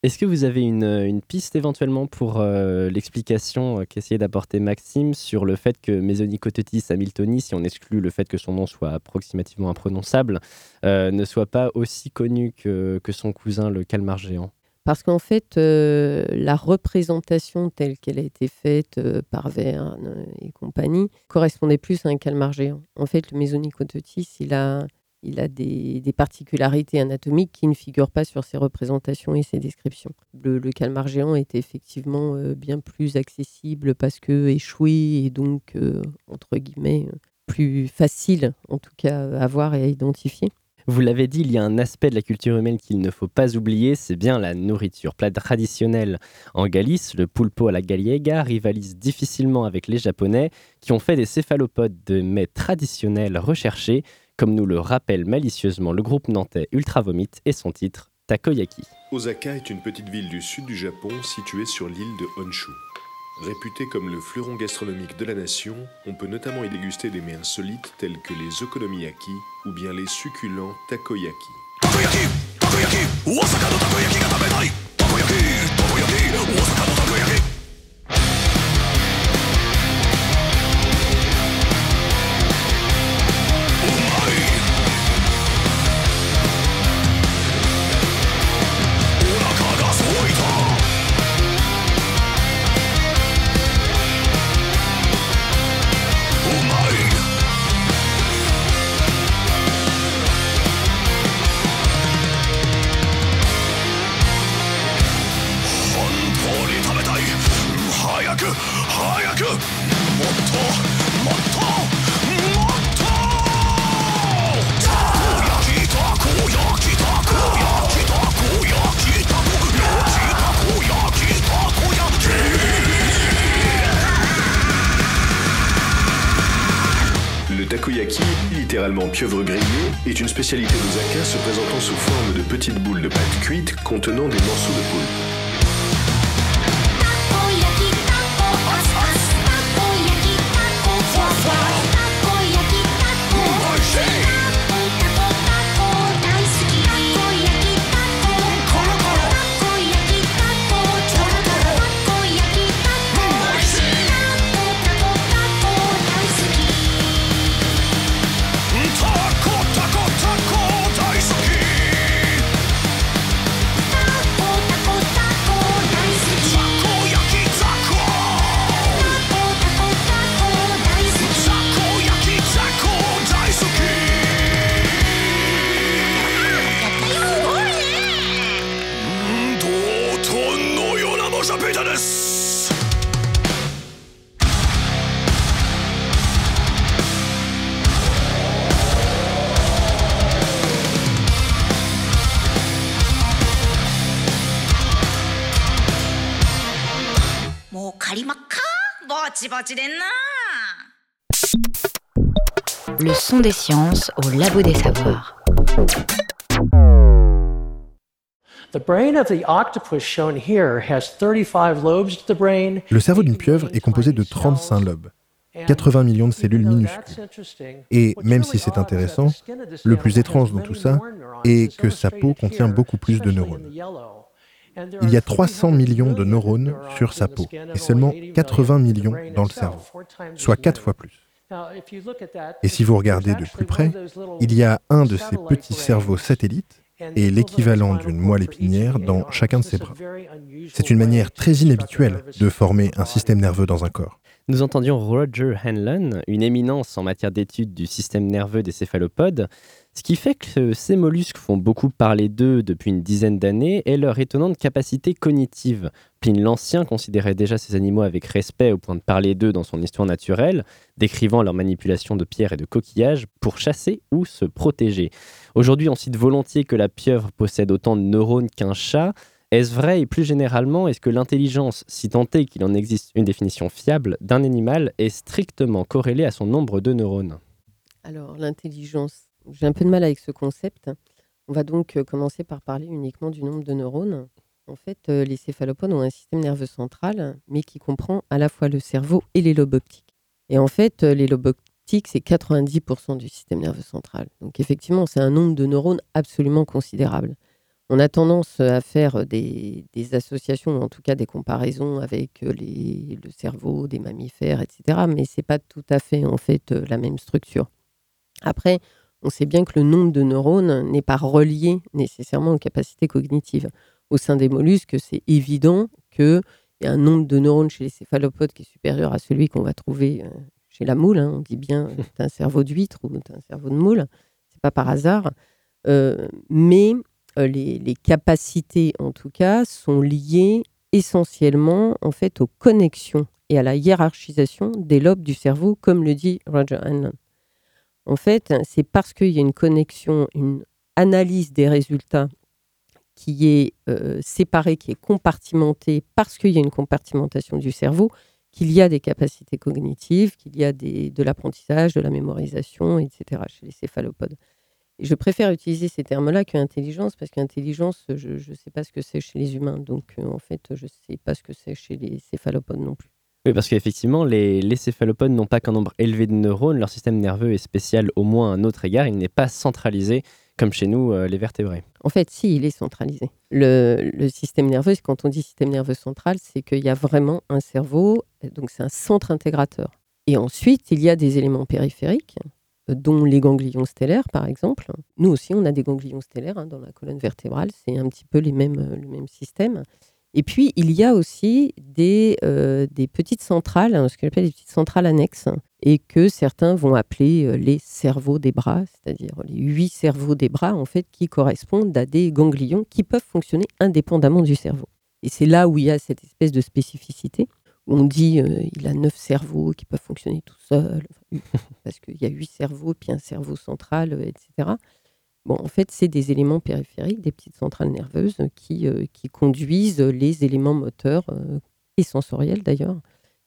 Speaker 2: Est-ce que vous avez une, piste éventuellement pour euh, l'explication euh, qu'essayait d'apporter Maxime sur le fait que Mesonicotetis hamiltoni, si on exclut le fait que son nom soit approximativement imprononçable, euh, ne soit pas aussi connu que, que son cousin le calmar géant?
Speaker 3: Parce qu'en fait, la représentation telle qu'elle a été faite par Verne et compagnie correspondait plus à un calmar géant. En fait, le Mesonicotetis, il a, il a des, particularités anatomiques qui ne figurent pas sur ses représentations et ses descriptions. Le, calmar géant était effectivement euh, bien plus accessible parce que échoué et donc, euh, entre guillemets, euh, plus facile en tout cas à voir et à identifier.
Speaker 2: Vous l'avez dit, il y a un aspect de la culture humaine qu'il ne faut pas oublier, c'est bien la nourriture. Plat traditionnel en Galice, le pulpo à la gallega rivalise difficilement avec les Japonais qui ont fait des céphalopodes de mets traditionnels recherchés, comme nous le rappelle malicieusement le groupe nantais Ultra Vomit et son titre Takoyaki.
Speaker 10: Osaka est une petite ville du sud du Japon située sur l'île de Honshu. Réputée comme le fleuron gastronomique de la nation, on peut notamment y déguster des mets insolites tels que les okonomiyaki ou bien les succulents takoyaki. Le pieuvre grillée, est une spécialité d'Osaka se présentant sous forme de petites boules de pâte cuite contenant des morceaux de poulpe.
Speaker 1: Des sciences au labo des savoirs.
Speaker 11: The brain of the octopus shown here has 35 lobes to the brain.
Speaker 9: Le cerveau d'une pieuvre est composé de 35 lobes, 80 millions de cellules minuscules. Et même si c'est intéressant, le plus étrange dans tout ça est que sa peau contient beaucoup plus de neurones. Il y a 300 millions de neurones sur sa peau et seulement 80 millions dans le cerveau, soit 4 fois plus. Et si vous regardez de plus près, il y a un de ces petits cerveaux satellites et l'équivalent d'une moelle épinière dans chacun de ses bras. C'est une manière très inhabituelle de former un système nerveux dans un corps.
Speaker 2: Nous entendions Roger Hanlon, une éminence en matière d'étude du système nerveux des céphalopodes, ce qui fait que ces mollusques font beaucoup parler d'eux depuis une dizaine d'années est leur étonnante capacité cognitive. Pline l'Ancien considérait déjà ces animaux avec respect au point de parler d'eux dans son histoire naturelle, décrivant leur manipulation de pierres et de coquillages pour chasser ou se protéger. Aujourd'hui, on cite volontiers que la pieuvre possède autant de neurones qu'un chat, est-ce vrai et plus généralement, est-ce que l'intelligence, si tant est qu'il en existe une définition fiable, d'un animal est strictement corrélée à son nombre de neurones?
Speaker 3: Alors, l'intelligence, j'ai un peu de mal avec ce concept. On va donc euh, commencer par parler uniquement du nombre de neurones. En fait, euh, les céphalopodes ont un système nerveux central, mais qui comprend à la fois le cerveau et les lobes optiques. Et en fait, euh, les lobes optiques, c'est 90% du système nerveux central. Donc effectivement, c'est un nombre de neurones absolument considérable on a tendance à faire des, associations, ou en tout cas des comparaisons avec le cerveau des mammifères, etc. Mais ce n'est pas tout à fait en fait la même structure. Après, on sait bien que le nombre de neurones n'est pas relié nécessairement aux capacités cognitives. Au sein des mollusques, c'est évident qu'il y a un nombre de neurones chez les céphalopodes qui est supérieur à celui qu'on va trouver chez la moule. Hein. On dit bien <laughs> un cerveau d'huître ou un cerveau de moule. C'est pas par hasard. mais euh, les, capacités, en tout cas, sont liées essentiellement en fait aux connexions et à la hiérarchisation des lobes du cerveau, comme le dit Roger Hanlon. En fait, c'est parce qu'il y a une connexion, une analyse des résultats qui est euh, séparée, qui est compartimentée, parce qu'il y a une compartimentation du cerveau, qu'il y a des capacités cognitives, qu'il y a de l'apprentissage, de la mémorisation, etc. chez les céphalopodes je préfère utiliser ces termes-là qu'intelligence, parce qu'intelligence, je ne sais pas ce que c'est chez les humains. Donc, euh, en fait, je ne sais pas ce que c'est chez les céphalopodes non plus.
Speaker 2: Oui, parce qu'effectivement, les, les, céphalopodes n'ont pas qu'un nombre élevé de neurones. Leur système nerveux est spécial au moins à un autre égard. Il n'est pas centralisé comme chez nous, euh, les vertébrés.
Speaker 3: En fait, si, il est centralisé. Le, le système nerveux, quand on dit système nerveux central, c'est qu'il y a vraiment un cerveau, donc c'est un centre intégrateur. Et ensuite, il y a des éléments périphériques dont les ganglions stellaires, par exemple. Nous aussi, on a des ganglions stellaires hein, dans la colonne vertébrale, c'est un petit peu les mêmes, euh, le même système. Et puis, il y a aussi des, euh, des petites centrales, hein, ce que j'appelle des petites centrales annexes, et que certains vont appeler euh, les cerveaux des bras, c'est-à-dire les huit cerveaux des bras, en fait, qui correspondent à des ganglions qui peuvent fonctionner indépendamment du cerveau. Et c'est là où il y a cette espèce de spécificité on dit qu'il il a neuf cerveaux qui peuvent fonctionner tout seuls, <laughs> parce qu'il y a huit cerveaux, puis un cerveau central, euh, etc. Bon, en fait, c'est des éléments périphériques, des petites centrales nerveuses qui, euh, qui conduisent les éléments moteurs euh, et sensoriels d'ailleurs,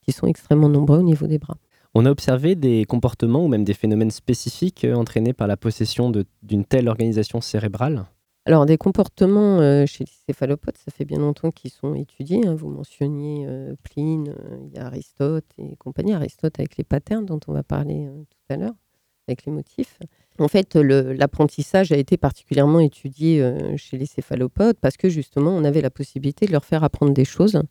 Speaker 3: qui sont extrêmement nombreux au niveau des bras.
Speaker 2: On a observé des comportements ou même des phénomènes spécifiques entraînés par la possession d'une telle organisation cérébrale?
Speaker 3: Alors, des comportements euh, chez les céphalopodes, ça fait bien longtemps qu'ils sont étudiés. Hein. Vous mentionniez euh, Pline, euh, il y a Aristote et compagnie. Aristote avec les patterns dont on va parler tout à l'heure, avec les motifs. En fait, l'apprentissage a été particulièrement étudié chez les céphalopodes parce que justement, on avait la possibilité de leur faire apprendre des choses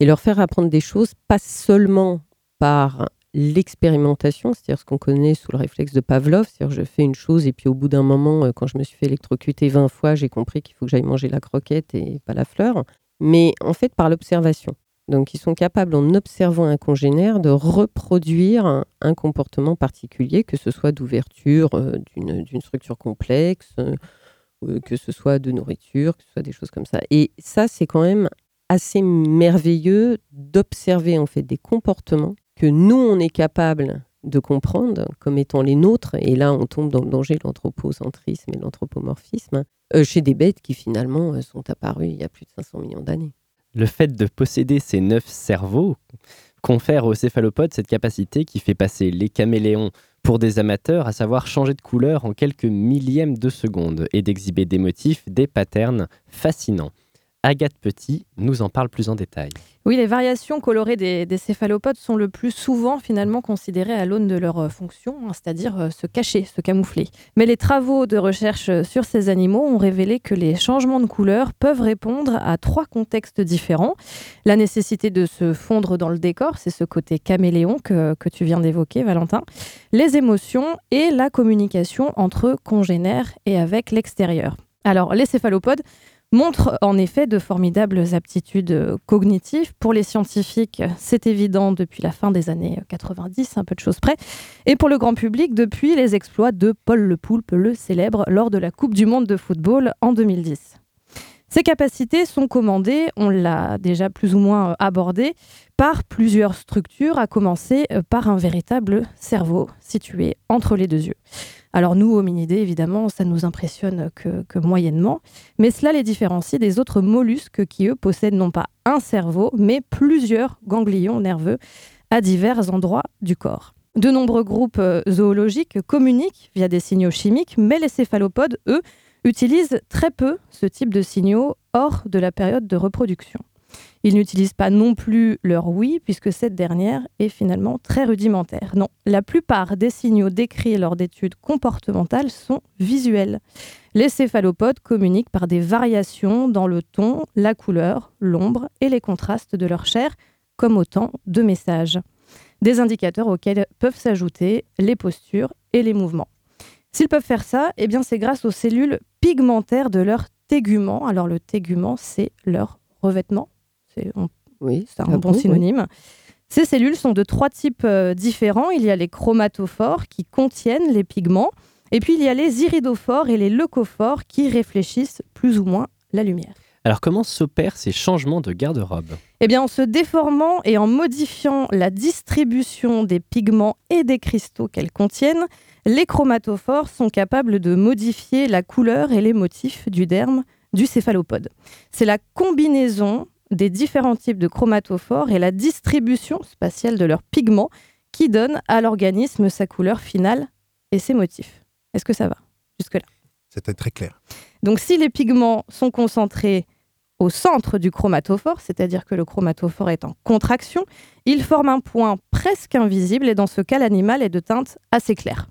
Speaker 3: et leur faire apprendre des choses pas seulement par l'expérimentation, c'est-à-dire ce qu'on connaît sous le réflexe de Pavlov, c'est-à-dire je fais une chose et puis au bout d'un moment, euh, quand je me suis fait électrocuter 20 fois, j'ai compris qu'il faut que j'aille manger la croquette et pas la fleur, mais en fait par l'observation. Donc ils sont capables, en observant un congénère, de reproduire un, comportement particulier, que ce soit d'ouverture euh, d'une structure complexe, euh, que ce soit de nourriture, que ce soit des choses comme ça. Et ça, c'est quand même assez merveilleux d'observer en fait des comportements que nous, on est capable de comprendre comme étant les nôtres, et là on tombe dans le danger de l'anthropocentrisme et l'anthropomorphisme, euh, chez des bêtes qui finalement euh, sont apparues il y a plus de 500 millions d'années.
Speaker 2: Le fait de posséder ces neuf cerveaux confère aux céphalopodes cette capacité qui fait passer les caméléons pour des amateurs, à savoir changer de couleur en quelques millièmes de seconde et d'exhiber des motifs, des patterns fascinants. Agathe Petit nous en parle plus en détail.
Speaker 12: Oui, les variations colorées des, des céphalopodes sont le plus souvent finalement considérées à l'aune de leur euh, fonction, hein, c'est-à-dire euh, se cacher, se camoufler. Mais les travaux de recherche euh, sur ces animaux ont révélé que les changements de couleur peuvent répondre à trois contextes différents. La nécessité de se fondre dans le décor, c'est ce côté caméléon que, que tu viens d'évoquer, Valentin. Les émotions et la communication entre congénères et avec l'extérieur. Alors, les céphalopodes montrent en effet de formidables aptitudes euh, cognitives. Pour les scientifiques, c'est évident depuis la fin des années 90, un peu de choses près. Et pour le grand public, depuis les exploits de Paul Le Poulpe, le célèbre, lors de la Coupe du Monde de football en 2010. Ces capacités sont commandées, on l'a déjà plus ou moins euh, abordé, par plusieurs structures, à commencer euh, par un véritable cerveau situé entre les deux yeux. Alors nous, hominidés, évidemment, ça nous impressionne que, que, moyennement, mais cela les différencie des autres mollusques qui, eux, possèdent non pas un cerveau, mais plusieurs ganglions nerveux à divers endroits du corps. De nombreux groupes euh, zoologiques communiquent via des signaux chimiques, mais les céphalopodes, eux, utilisent très peu ce type de signaux hors de la période de reproduction. Ils n'utilisent pas non plus leur oui, puisque cette dernière est finalement très rudimentaire. Non, la plupart des signaux décrits lors d'études comportementales sont visuels. Les céphalopodes communiquent par des variations dans le ton, la couleur, l'ombre et les contrastes de leur chair, comme autant de messages. Des indicateurs auxquels peuvent s'ajouter les postures et les mouvements. S'ils peuvent faire ça, eh bien c'est grâce aux cellules pigmentaires de leur tégument. Alors le tégument, c'est leur revêtement. C'est
Speaker 3: oui,
Speaker 12: un bon synonyme. Oui. Ces cellules sont de trois types euh, différents. Il y a les chromatophores qui contiennent les pigments, et puis il y a les iridophores et les leucophores qui réfléchissent plus ou moins la lumière.
Speaker 2: Alors comment s'opèrent ces changements de garde-robe?
Speaker 12: Eh bien en se déformant et en modifiant la distribution des pigments et des cristaux qu'elles contiennent, les chromatophores sont capables de modifier la couleur et les motifs du derme du céphalopode. C'est la combinaison des différents types de chromatophores et la distribution spatiale de leurs pigments qui donne à l'organisme sa couleur finale et ses motifs. Est-ce que ça va? Jusque-là
Speaker 9: C'était très clair.
Speaker 12: Donc si les pigments sont concentrés au centre du chromatophore, c'est-à-dire que le chromatophore est en contraction, il forme un point presque invisible et dans ce cas l'animal est de teinte assez claire.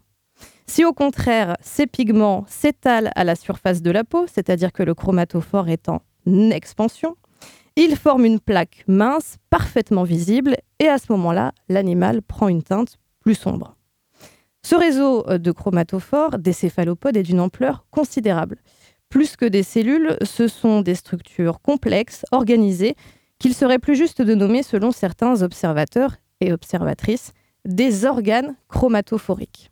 Speaker 12: Si au contraire ces pigments s'étalent à la surface de la peau, c'est-à-dire que le chromatophore est en expansion, il forme une plaque mince, parfaitement visible, et à ce moment-là, l'animal prend une teinte plus sombre. Ce réseau de chromatophores des céphalopodes est d'une ampleur considérable. Plus que des cellules, ce sont des structures complexes, organisées, qu'il serait plus juste de nommer, selon certains observateurs et observatrices, des organes chromatophoriques.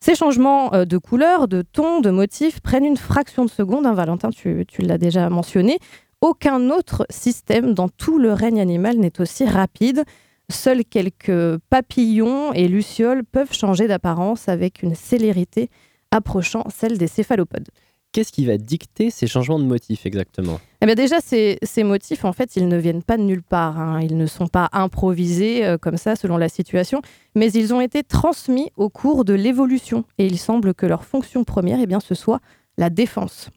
Speaker 12: Ces changements euh, de couleur, de ton, de motif prennent une fraction de seconde. Hein, Valentin, tu, tu l'as déjà mentionné. Aucun autre système dans tout le règne animal n'est aussi rapide. Seuls quelques papillons et lucioles peuvent changer d'apparence avec une célérité approchant celle des céphalopodes.
Speaker 2: Qu'est-ce qui va dicter ces changements de motifs exactement?
Speaker 12: Eh bien Déjà, ces, motifs, en fait, ils ne viennent pas de nulle part. Hein. Ils ne sont pas improvisés euh, comme ça selon la situation, mais ils ont été transmis au cours de l'évolution. Et il semble que leur fonction première, eh bien, ce soit la défense.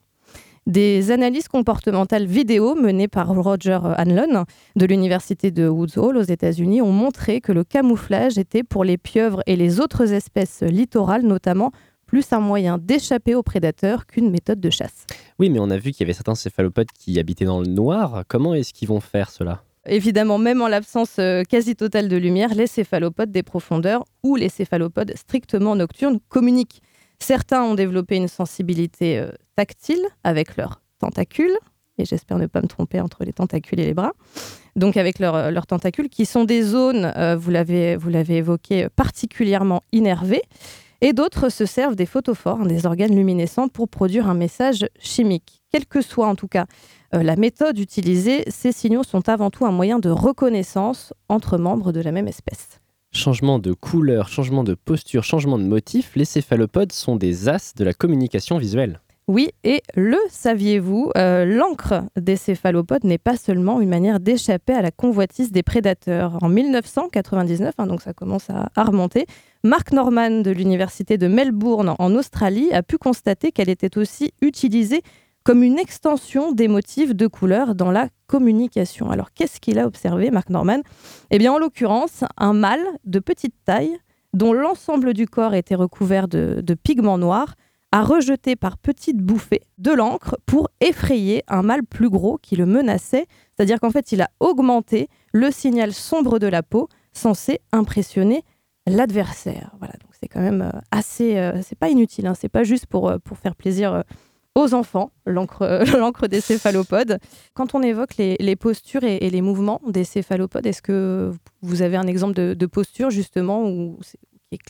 Speaker 12: Des analyses comportementales vidéo menées par Roger Hanlon de l'université de Woods Hole aux États-Unis ont montré que le camouflage était pour les pieuvres et les autres espèces littorales notamment plus un moyen d'échapper aux prédateurs qu'une méthode de chasse.
Speaker 2: Oui, mais on a vu qu'il y avait certains céphalopodes qui habitaient dans le noir. Comment est-ce qu'ils vont faire cela?
Speaker 12: Évidemment, même en l'absence euh, quasi totale de lumière, les céphalopodes des profondeurs ou les céphalopodes strictement nocturnes communiquent. Certains ont développé une sensibilité euh, tactile avec leurs tentacules, et j'espère ne pas me tromper entre les tentacules et les bras, donc avec leurs euh, tentacules, qui sont des zones, euh, vous l'avez évoqué, particulièrement innervées, et d'autres se servent des photophores, des organes luminescents, pour produire un message chimique. Quelle que soit en tout cas euh, la méthode utilisée, ces signaux sont avant tout un moyen de reconnaissance entre membres de la même espèce.
Speaker 2: Changement de couleur, changement de posture, changement de motif, les céphalopodes sont des as de la communication visuelle.
Speaker 12: Oui, et le saviez-vous, euh, l'encre des céphalopodes n'est pas seulement une manière d'échapper à la convoitise des prédateurs. En 1999, hein, donc ça commence à, remonter, Mark Norman de l'université de Melbourne en Australie a pu constater qu'elle était aussi utilisée comme une extension des motifs de couleur dans la communication. Alors qu'est-ce qu'il a observé, Mark Norman? Eh bien en l'occurrence, un mâle de petite taille dont l'ensemble du corps était recouvert de, de pigments noirs a rejeté par petites bouffées de l'encre pour effrayer un mâle plus gros qui le menaçait. C'est-à-dire qu'en fait, il a augmenté le signal sombre de la peau censé impressionner l'adversaire. Voilà, donc c'est quand même euh, assez... euh, c'est pas inutile, hein, c'est pas juste pour, euh, pour faire plaisir euh, aux enfants, l'encre <laughs> des céphalopodes. Quand on évoque les, postures et, les mouvements des céphalopodes, est-ce que vous avez un exemple de, posture justement où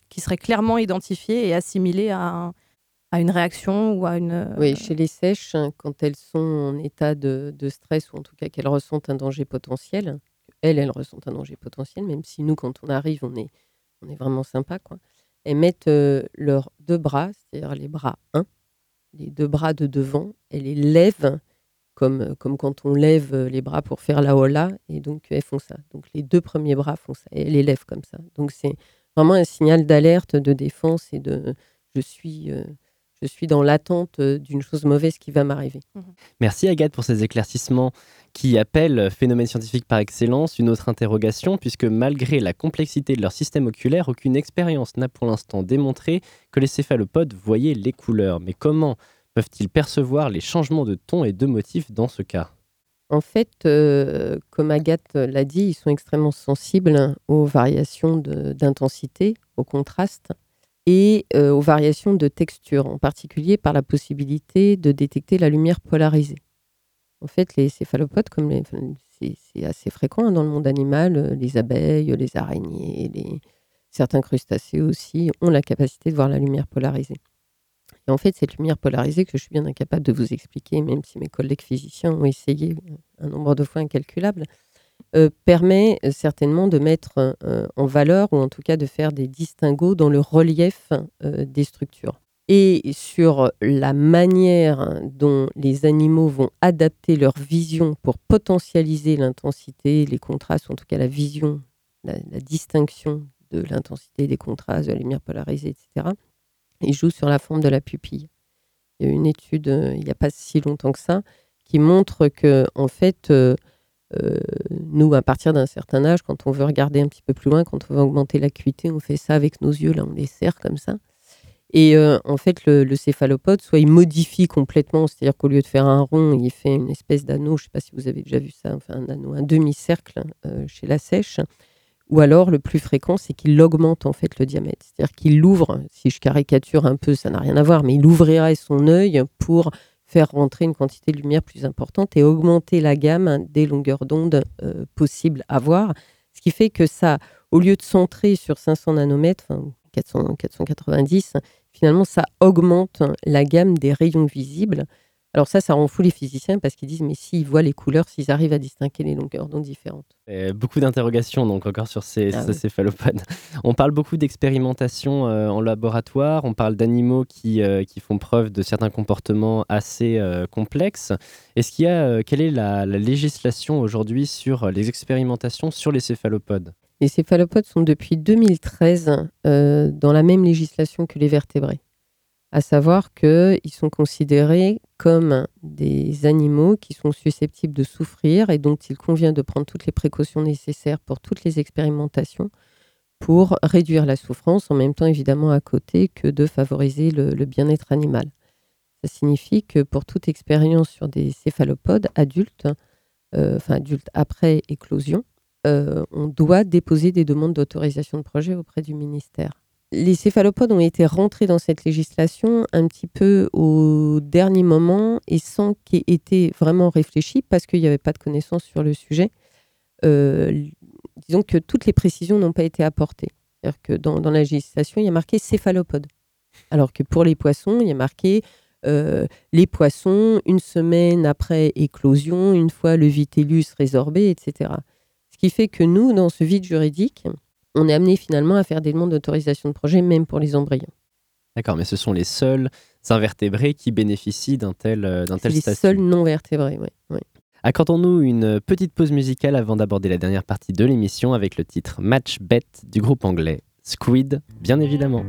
Speaker 12: qui, serait clairement identifié et assimilé à, un- à une réaction ou à une... euh,
Speaker 3: Oui, chez les sèches, hein, quand elles sont en état de, de stress ou en tout cas qu'elles ressentent un danger potentiel, elles, elles ressentent un danger potentiel, même si nous, quand on arrive, on est, on est vraiment sympa, quoi. Elles mettent euh, leurs deux bras, c'est-à-dire les bras 1, les deux bras de devant, elles les lèvent comme, comme quand on lève euh, les bras pour faire la hola, et donc elles font ça. Donc les deux premiers bras font ça, et elles les lèvent comme ça. Donc c'est vraiment un signal d'alerte, de défense et de je suis, euh, je suis dans l'attente euh, d'une chose mauvaise qui va m'arriver.
Speaker 2: Merci Agathe pour ces éclaircissements qui appellent phénomène scientifique par excellence une autre interrogation puisque malgré la complexité de leur système oculaire, aucune expérience n'a pour l'instant démontré que les céphalopodes voyaient les couleurs. Mais comment peuvent-ils percevoir les changements de ton et de motifs dans ce cas?
Speaker 3: En fait, euh, comme Agathe l'a dit, ils sont extrêmement sensibles aux variations d'intensité, au contraste et euh, aux variations de texture, en particulier par la possibilité de détecter la lumière polarisée. En fait, les céphalopodes, comme c'est assez fréquent hein, dans le monde animal, euh, les abeilles, les araignées, certains crustacés aussi ont la capacité de voir la lumière polarisée. Et en fait, cette lumière polarisée que je suis bien incapable de vous expliquer, même si mes collègues physiciens ont essayé un nombre de fois incalculable, euh, permet euh, certainement de mettre euh, en valeur, ou en tout cas de faire des distinguos dans le relief des structures. Et sur la manière dont les animaux vont adapter leur vision pour potentialiser l'intensité, les contrastes, en tout cas la vision, la, distinction de l'intensité des contrastes, de la lumière polarisée, etc., ils jouent sur la forme de la pupille. Il y a une étude il n'y a pas si longtemps que ça qui montre que, en fait, euh, nous, à partir d'un certain âge, quand on veut regarder un petit peu plus loin, quand on veut augmenter l'acuité, on fait ça avec nos yeux, là, on les serre comme ça. Et euh, en fait, le, céphalopode, soit il modifie complètement, c'est-à-dire qu'au lieu de faire un rond, il fait une espèce d'anneau, je ne sais pas si vous avez déjà vu ça, enfin un anneau, un demi-cercle euh, chez la sèche. Ou alors, le plus fréquent, c'est qu'il augmente en fait le diamètre. C'est-à-dire qu'il l'ouvre, si je caricature un peu, ça n'a rien à voir, mais il ouvrirait son œil pour faire rentrer une quantité de lumière plus importante et augmenter la gamme des longueurs d'onde euh, possibles à voir. Ce qui fait que ça, au lieu de centrer sur 500 nanomètres, enfin 400, 490, finalement, ça augmente la gamme des rayons visibles. Alors ça, ça rend fou les physiciens parce qu'ils disent, mais s'ils voient les couleurs, s'ils arrivent à distinguer les longueurs d'onde différentes.
Speaker 2: Beaucoup d'interrogations donc encore sur ces,
Speaker 3: Ah
Speaker 2: ces
Speaker 3: oui.
Speaker 2: céphalopodes. <laughs> On parle beaucoup d'expérimentation euh, en laboratoire, on parle d'animaux qui, euh, qui font preuve de certains comportements assez euh, complexes. Est-ce qu'il y a, quelle est la, la législation aujourd'hui sur les expérimentations sur les céphalopodes?
Speaker 3: Les céphalopodes sont depuis 2013 euh, dans la même législation que les vertébrés. À savoir qu'ils sont considérés comme des animaux qui sont susceptibles de souffrir et dont il convient de prendre toutes les précautions nécessaires pour toutes les expérimentations pour réduire la souffrance, en même temps évidemment à côté que de favoriser le, le bien-être animal. Ça signifie que pour toute expérience sur des céphalopodes adultes, euh, enfin adultes après éclosion, euh, on doit déposer des demandes d'autorisation de projet auprès du ministère. Les céphalopodes ont été rentrés dans cette législation un petit peu au dernier moment et sans qu'il ait été vraiment réfléchi parce qu'il n'y avait pas de connaissances sur le sujet. Euh, disons que toutes les précisions n'ont pas été apportées. C'est-à-dire que dans, dans la législation, il y a marqué céphalopode. Alors que pour les poissons, il y a marqué euh, les poissons une semaine après éclosion, une fois le vitellus résorbé, etc. Ce qui fait que nous, dans ce vide juridique, on est amené finalement à faire des demandes d'autorisation de projet, même pour les embryons.
Speaker 13: D'accord, mais ce sont les seuls invertébrés qui bénéficient d'un tel, euh, d'un tel
Speaker 3: les
Speaker 13: statut.
Speaker 3: seuls non vertébrés, oui. oui.
Speaker 13: Accordons-nous une petite pause musicale avant d'aborder la dernière partie de l'émission avec le titre Match Bet du groupe anglais Squid, bien évidemment.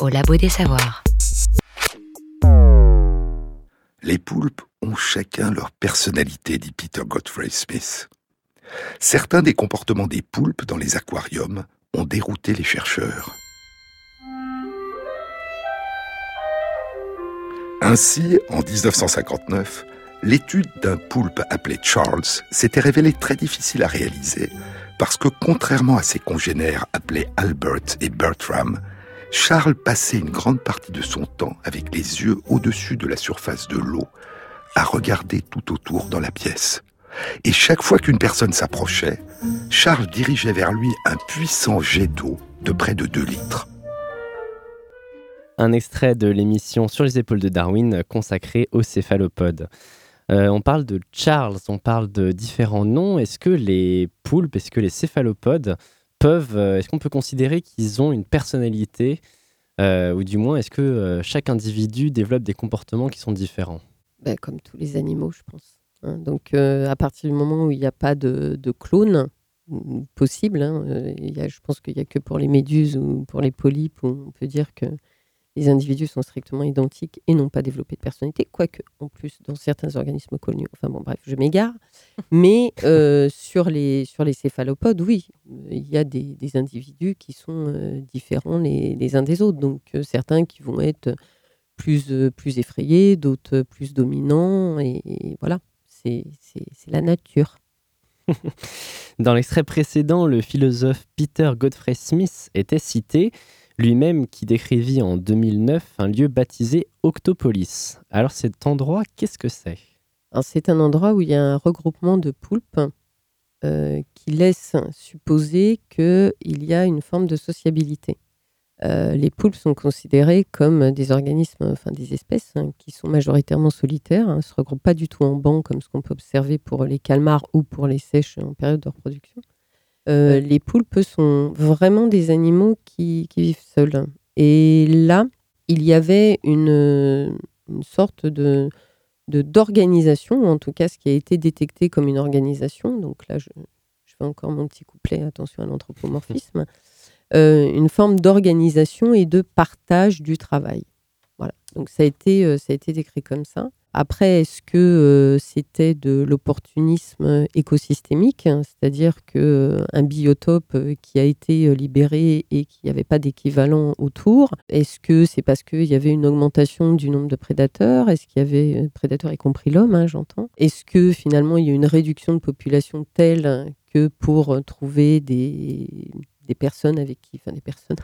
Speaker 1: Au labo des savoirs.
Speaker 14: Les poulpes ont chacun leur personnalité, dit Peter Godfrey Smith. Certains des comportements des poulpes dans les aquariums ont dérouté les chercheurs. Ainsi, en 1959, l'étude d'un poulpe appelé Charles s'était révélée très difficile à réaliser parce que, contrairement à ses congénères appelés Albert et Bertram, Charles passait une grande partie de son temps avec les yeux au-dessus de la surface de l'eau, à regarder tout autour dans la pièce. Et chaque fois qu'une personne s'approchait, Charles dirigeait vers lui un puissant jet d'eau de près de 2 litres.
Speaker 2: Un extrait de l'émission Sur les épaules de Darwin consacrée aux céphalopodes. Euh, on parle de Charles, on parle de différents noms. Est-ce que les poulpes, est-ce que les céphalopodes peuvent, euh, est-ce qu'on peut considérer qu'ils ont une personnalité euh, ou du moins est-ce que euh, chaque individu développe des comportements qui sont différents?
Speaker 3: Ben, comme tous les animaux, je pense. hein. donc, à partir du moment où il n'y a pas de, de clone mm, possible, hein, je pense qu'il n'y a que pour les méduses ou pour les polypes on peut dire que les individus sont strictement identiques et n'ont pas développé de personnalité, quoique, en plus, dans certains organismes connus, enfin bon, bref, je m'égare. Mais euh, sur, les, sur les céphalopodes, oui, il y a des, individus qui sont euh, différents les, uns des autres. Donc, euh, certains qui vont être plus, plus effrayés, d'autres plus dominants, et, et voilà, c'est la nature. <laughs>
Speaker 2: Dans l'extrait précédent, le philosophe Peter Godfrey Smith était cité, lui-même qui décrivit en 2009 un lieu baptisé Octopolis. Alors cet endroit, qu'est-ce que c'est?
Speaker 3: C'est un endroit où il y a un regroupement de poulpes euh, qui laisse supposer qu'il y a une forme de sociabilité. Euh, les poulpes sont considérés comme des organismes, enfin des espèces hein, qui sont majoritairement solitaires, hein, ne se regroupent pas du tout en banc comme ce qu'on peut observer pour les calmars ou pour les sèches en période de reproduction. Euh, les poulpes sont vraiment des animaux qui, vivent seuls. Et là, il y avait une, sorte de- d'organisation, ou en tout cas ce qui a été détecté comme une organisation. Donc là, je, je fais encore mon petit couplet, attention à l'anthropomorphisme. <laughs> Euh, une forme d'organisation et de partage du travail. Donc ça a été, euh, ça a été décrit comme ça. Après, est-ce que euh, c'était de l'opportunisme écosystémique, hein, c'est-à-dire que euh, un biotope euh, qui a été euh, libéré et qui n'y avait pas d'équivalent autour? Est-ce que c'est parce qu'il y avait une augmentation du nombre de prédateurs? Est-ce qu'il y avait euh, prédateurs y compris l'homme, hein, j'entends? Est-ce que finalement il y a une réduction de population telle que pour euh, trouver des des personnes avec qui, enfin des personnes,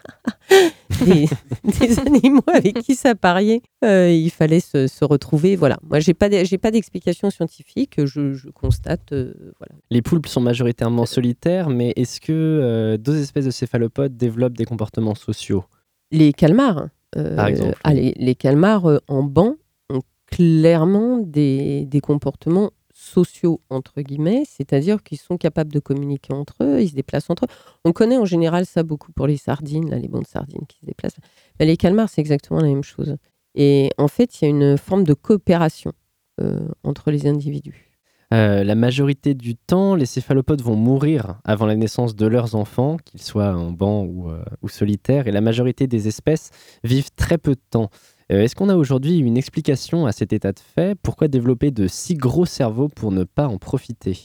Speaker 3: <laughs> des, des animaux avec qui s'apparier, euh, il fallait se, se retrouver. Voilà. Moi, j'ai pas, j'ai pas d'explication scientifique. Je, je constate, euh, voilà.
Speaker 2: Les poulpes sont majoritairement solitaires, mais est-ce que euh, d'autres espèces de céphalopodes développent des comportements sociaux?
Speaker 3: Les calmars, euh,
Speaker 2: Par exemple,
Speaker 3: ah, les, les calmars en banc ont clairement des, des comportements sociaux, entre guillemets, c'est-à-dire qu'ils sont capables de communiquer entre eux, ils se déplacent entre eux. On connaît en général ça beaucoup pour les sardines, les bandes sardines qui se déplacent. Mais les calmars, c'est exactement la même chose. Et en fait, il y a une forme de coopération euh, entre les individus.
Speaker 2: Euh, la majorité du temps, les céphalopodes vont mourir avant la naissance de leurs enfants, qu'ils soient en banc ou, euh, ou solitaires, et la majorité des espèces vivent très peu de temps. Euh, Est-ce qu'on a aujourd'hui une explication à cet état de fait? Pourquoi développer de si gros cerveaux pour ne pas en profiter?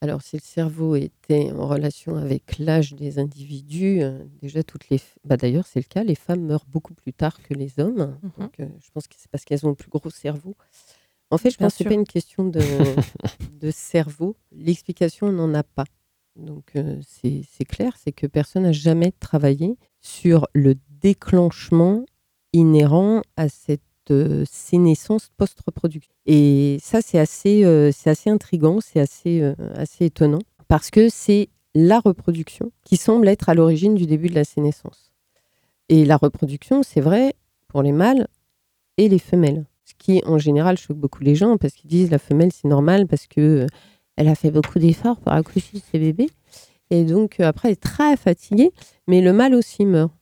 Speaker 3: Alors, si le cerveau était en relation avec l'âge des individus, euh, déjà toutes les. f- Bah, D'ailleurs, c'est le cas, les femmes meurent beaucoup plus tard que les hommes. Donc, euh, je pense que c'est parce qu'elles ont le plus gros cerveau. En fait, je
Speaker 12: Bien
Speaker 3: pense que ce
Speaker 12: sûr.
Speaker 3: pas une question de, <laughs> de cerveau. L'explication, on n'en a pas. Donc, euh, c'est clair, c'est que personne n'a jamais travaillé sur le déclenchement inhérent à cette euh, sénescence post-reproduction. Et ça, c'est assez, euh, c'est assez intriguant, c'est assez, euh, assez étonnant, parce que c'est la reproduction qui semble être à l'origine du début de la sénescence. Et la reproduction, c'est vrai pour les mâles et les femelles. Ce qui, en général, choque beaucoup les gens, parce qu'ils disent la femelle, c'est normal, parce que euh, elle a fait beaucoup d'efforts pour accoucher ses bébés. Et donc, après, elle est très fatiguée, mais le mâle aussi meurt.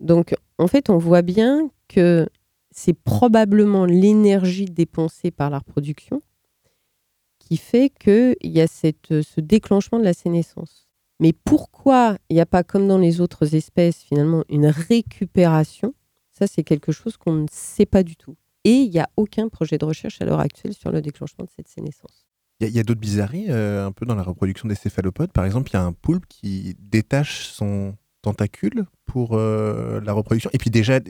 Speaker 3: Donc, en fait, on voit bien que c'est probablement l'énergie dépensée par la reproduction qui fait qu'il y a cette, ce déclenchement de la sénescence. Mais pourquoi il n'y a pas, comme dans les autres espèces, finalement, une récupération? Ça, c'est quelque chose qu'on ne sait pas du tout. Et il n'y a aucun projet de recherche à l'heure actuelle sur le déclenchement de cette sénescence.
Speaker 9: Il y a, il y a d'autres bizarreries euh, un peu dans la reproduction des céphalopodes. Par exemple, il y a un poulpe qui détache son tentacule pour euh, la reproduction. Et puis déjà,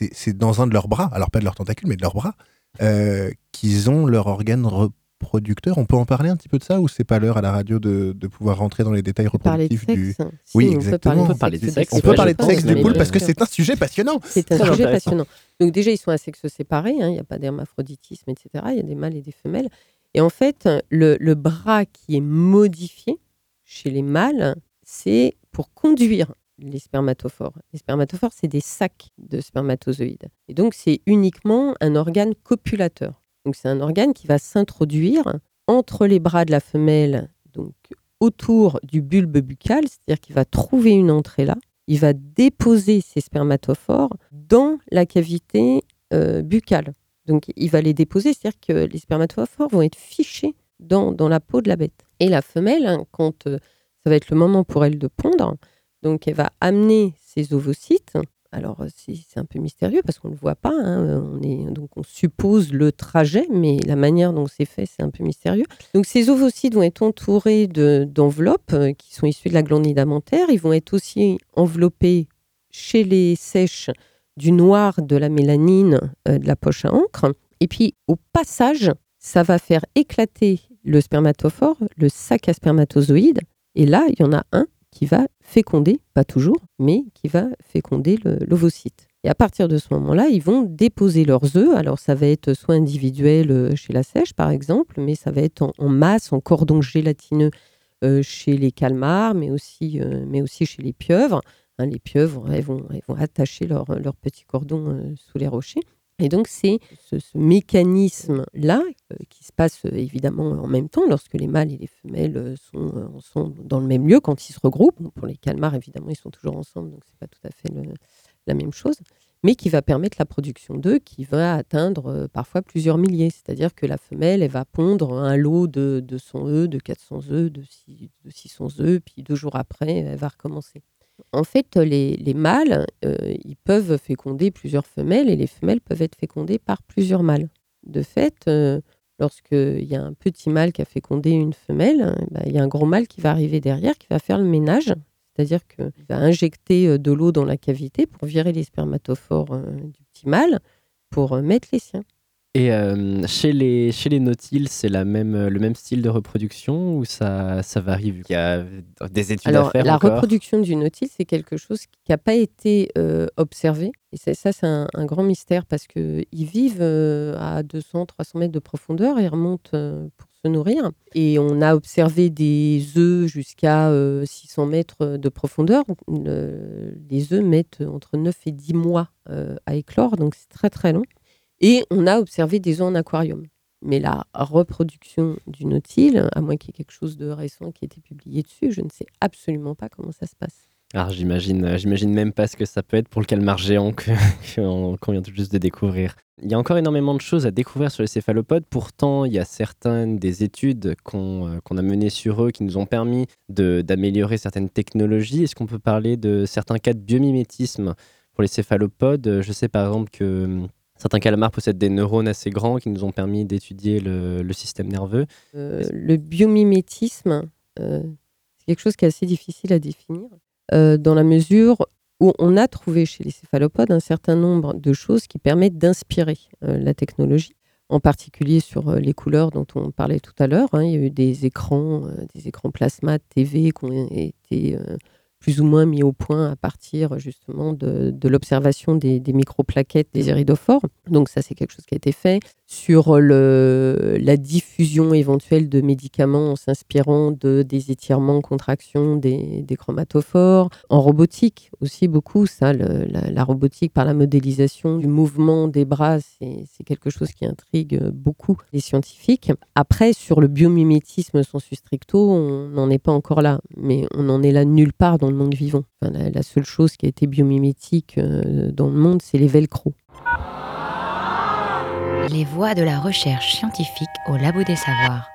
Speaker 9: c'est c'est dans un de leurs bras, alors pas de leurs tentacules, mais de leurs bras, euh, qu'ils ont leur organe reproducteurs. On peut en parler un petit peu de ça ou c'est pas l'heure à la radio de, de pouvoir rentrer dans les détails reproductifs du.
Speaker 3: Si,
Speaker 9: oui,
Speaker 3: on
Speaker 9: exactement.
Speaker 3: parler de
Speaker 2: On peut parler de
Speaker 3: sexe.
Speaker 9: On peut parler de sexe
Speaker 3: mais
Speaker 9: poules
Speaker 3: bien
Speaker 9: parce que c'est un sujet passionnant.
Speaker 3: C'est un sujet passionnant. Donc déjà, ils sont à sexe séparé, hein, il n'y a pas d'hermaphroditisme, etc. Il y a des mâles et des femelles. Et en fait, le, le bras qui est modifié chez les mâles, c'est pour conduire les spermatophores. Les spermatophores, c'est des sacs de spermatozoïdes. Et donc, c'est uniquement un organe copulateur. Donc, c'est un organe qui va s'introduire entre les bras de la femelle, donc autour du bulbe buccal, c'est-à-dire qu'il va trouver une entrée là. Il va déposer ses spermatophores dans la cavité euh, buccale. Donc, il va les déposer, c'est-à-dire que les spermatophores vont être fichés dans, dans la peau de la bête. Et la femelle, hein, quand euh, ça va être le moment pour elle de pondre, donc elle va amener ses ovocytes. Alors, euh, c'est un peu mystérieux parce qu'on ne le voit pas. hein, On est, donc, on suppose le trajet, mais la manière dont c'est fait, c'est un peu mystérieux. Donc, ces ovocytes vont être entourés de- d'enveloppes euh, qui sont issues de la glande nidamentaire. Ils vont être aussi enveloppés chez les sèches du noir de la mélanine euh, de la poche à encre. Et puis, au passage, ça va faire éclater le spermatophore, le sac à spermatozoïdes. Et là, il y en a un qui va féconder, pas toujours, mais qui va féconder l'ovocyte. Et à partir de ce moment-là, ils vont déposer leurs œufs. Alors, ça va être soit individuel euh, chez la sèche, par exemple, mais ça va être en, en masse, en cordon gélatineux euh, chez les calmars, mais aussi, euh, mais aussi chez les pieuvres. Hein, les pieuvres, elles vont, elles vont attacher leur, leur petit cordon euh, sous les rochers. Et donc, c'est ce, ce mécanisme-là euh, qui se passe euh, évidemment en même temps lorsque les mâles et les femelles euh, sont, dans le même lieu quand ils se regroupent. Pour les calmars, évidemment, ils sont toujours ensemble, donc c'est pas tout à fait la même chose. Mais qui va permettre la production d'œufs qui va atteindre parfois plusieurs milliers. C'est-à-dire que la femelle, elle va pondre un lot de 200 œufs, de 400 œufs, de, de 600 œufs, puis deux jours après, elle va recommencer. En fait, les, les mâles, euh, peuvent féconder plusieurs femelles et les femelles peuvent être fécondées par plusieurs mâles. De fait, euh, lorsqu'il y a un petit mâle qui a fécondé une femelle, euh, bah, il y a un gros mâle qui va arriver derrière, qui va faire le ménage. C'est-à-dire qu'il va injecter euh, de l'eau dans la cavité pour virer les spermatophores du petit mâle pour mettre les siens.
Speaker 2: Et euh, chez, les, chez les nautiles, c'est la même, euh, le même style de reproduction ou ça, ça varie vu qu'il y a des études
Speaker 3: Alors,
Speaker 2: à faire
Speaker 3: la
Speaker 2: encore?
Speaker 3: reproduction du nautile, c'est quelque chose qui n'a pas été euh, observé. Et ça, c'est un, un grand mystère parce qu'ils vivent euh, à 200, 300 mètres de profondeur et remontent pour se nourrir. Et on a observé des œufs jusqu'à euh, 600 mètres de profondeur. Le- les œufs mettent entre 9 et 10 mois à éclore, donc c'est très très long. Et on a observé des œufs en aquarium. Mais la reproduction du nautile, à moins qu'il y ait quelque chose de récent qui ait été publié dessus, je ne sais absolument pas comment ça se passe.
Speaker 2: Alors j'imagine, euh, j'imagine même pas ce que ça peut être pour le calmar géant <laughs> qu'on vient tout juste de découvrir. Il y a encore énormément de choses à découvrir sur les céphalopodes. Pourtant, il y a certaines des études qu'on euh, a menées sur eux qui nous ont permis d'améliorer certaines technologies. Est-ce qu'on peut parler de certains cas de biomimétisme pour les céphalopodes? Je sais par exemple que hum, certains calmars possèdent des neurones assez grands qui nous ont permis d'étudier le, système nerveux.
Speaker 3: Euh, le biomimétisme, euh, c'est quelque chose qui est assez difficile à définir, euh, dans la mesure où on a trouvé chez les céphalopodes un certain nombre de choses qui permettent d'inspirer la technologie, en particulier sur les couleurs dont on parlait tout à l'heure. hein. Il y a eu des écrans, des écrans plasma TV qui ont été plus ou moins mis au point à partir justement de, l'observation des, des microplaquettes des iridophores. Donc ça, c'est quelque chose qui a été fait. Sur la diffusion éventuelle de médicaments en s'inspirant de, des étirements, contractions des, chromatophores. En robotique aussi beaucoup, ça, la, robotique par la modélisation du mouvement des bras, c'est quelque chose qui intrigue beaucoup les scientifiques. Après, sur le biomimétisme sensu stricto, on n'en est pas encore là, mais on n'en est là nulle part dans le monde vivant. La seule chose qui a été biomimétique euh, dans le monde, c'est les velcro.
Speaker 1: Les voies de la recherche scientifique au Labo des Savoirs.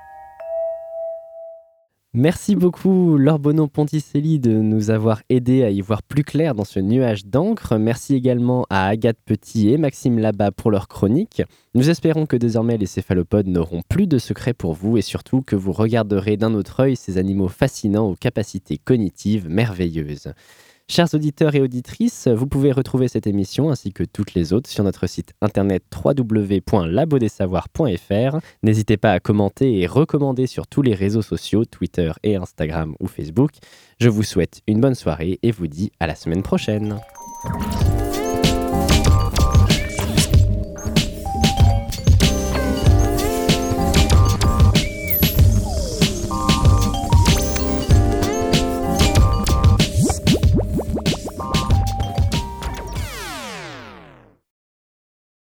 Speaker 2: Merci beaucoup Laure Bonon-Ponticelli de nous avoir aidé à y voir plus clair dans ce nuage d'encre. Merci également à Agathe Petit et Maxime Labat pour leur chronique. Nous espérons que désormais les céphalopodes n'auront plus de secrets pour vous et surtout que vous regarderez d'un autre œil ces animaux fascinants aux capacités cognitives merveilleuses. Chers auditeurs et auditrices, vous pouvez retrouver cette émission ainsi que toutes les autres sur notre site internet www.labodesavoirs.fr. N'hésitez pas à commenter et recommander sur tous les réseaux sociaux, Twitter et Instagram ou Facebook. Je vous souhaite une bonne soirée et vous dis à la semaine prochaine.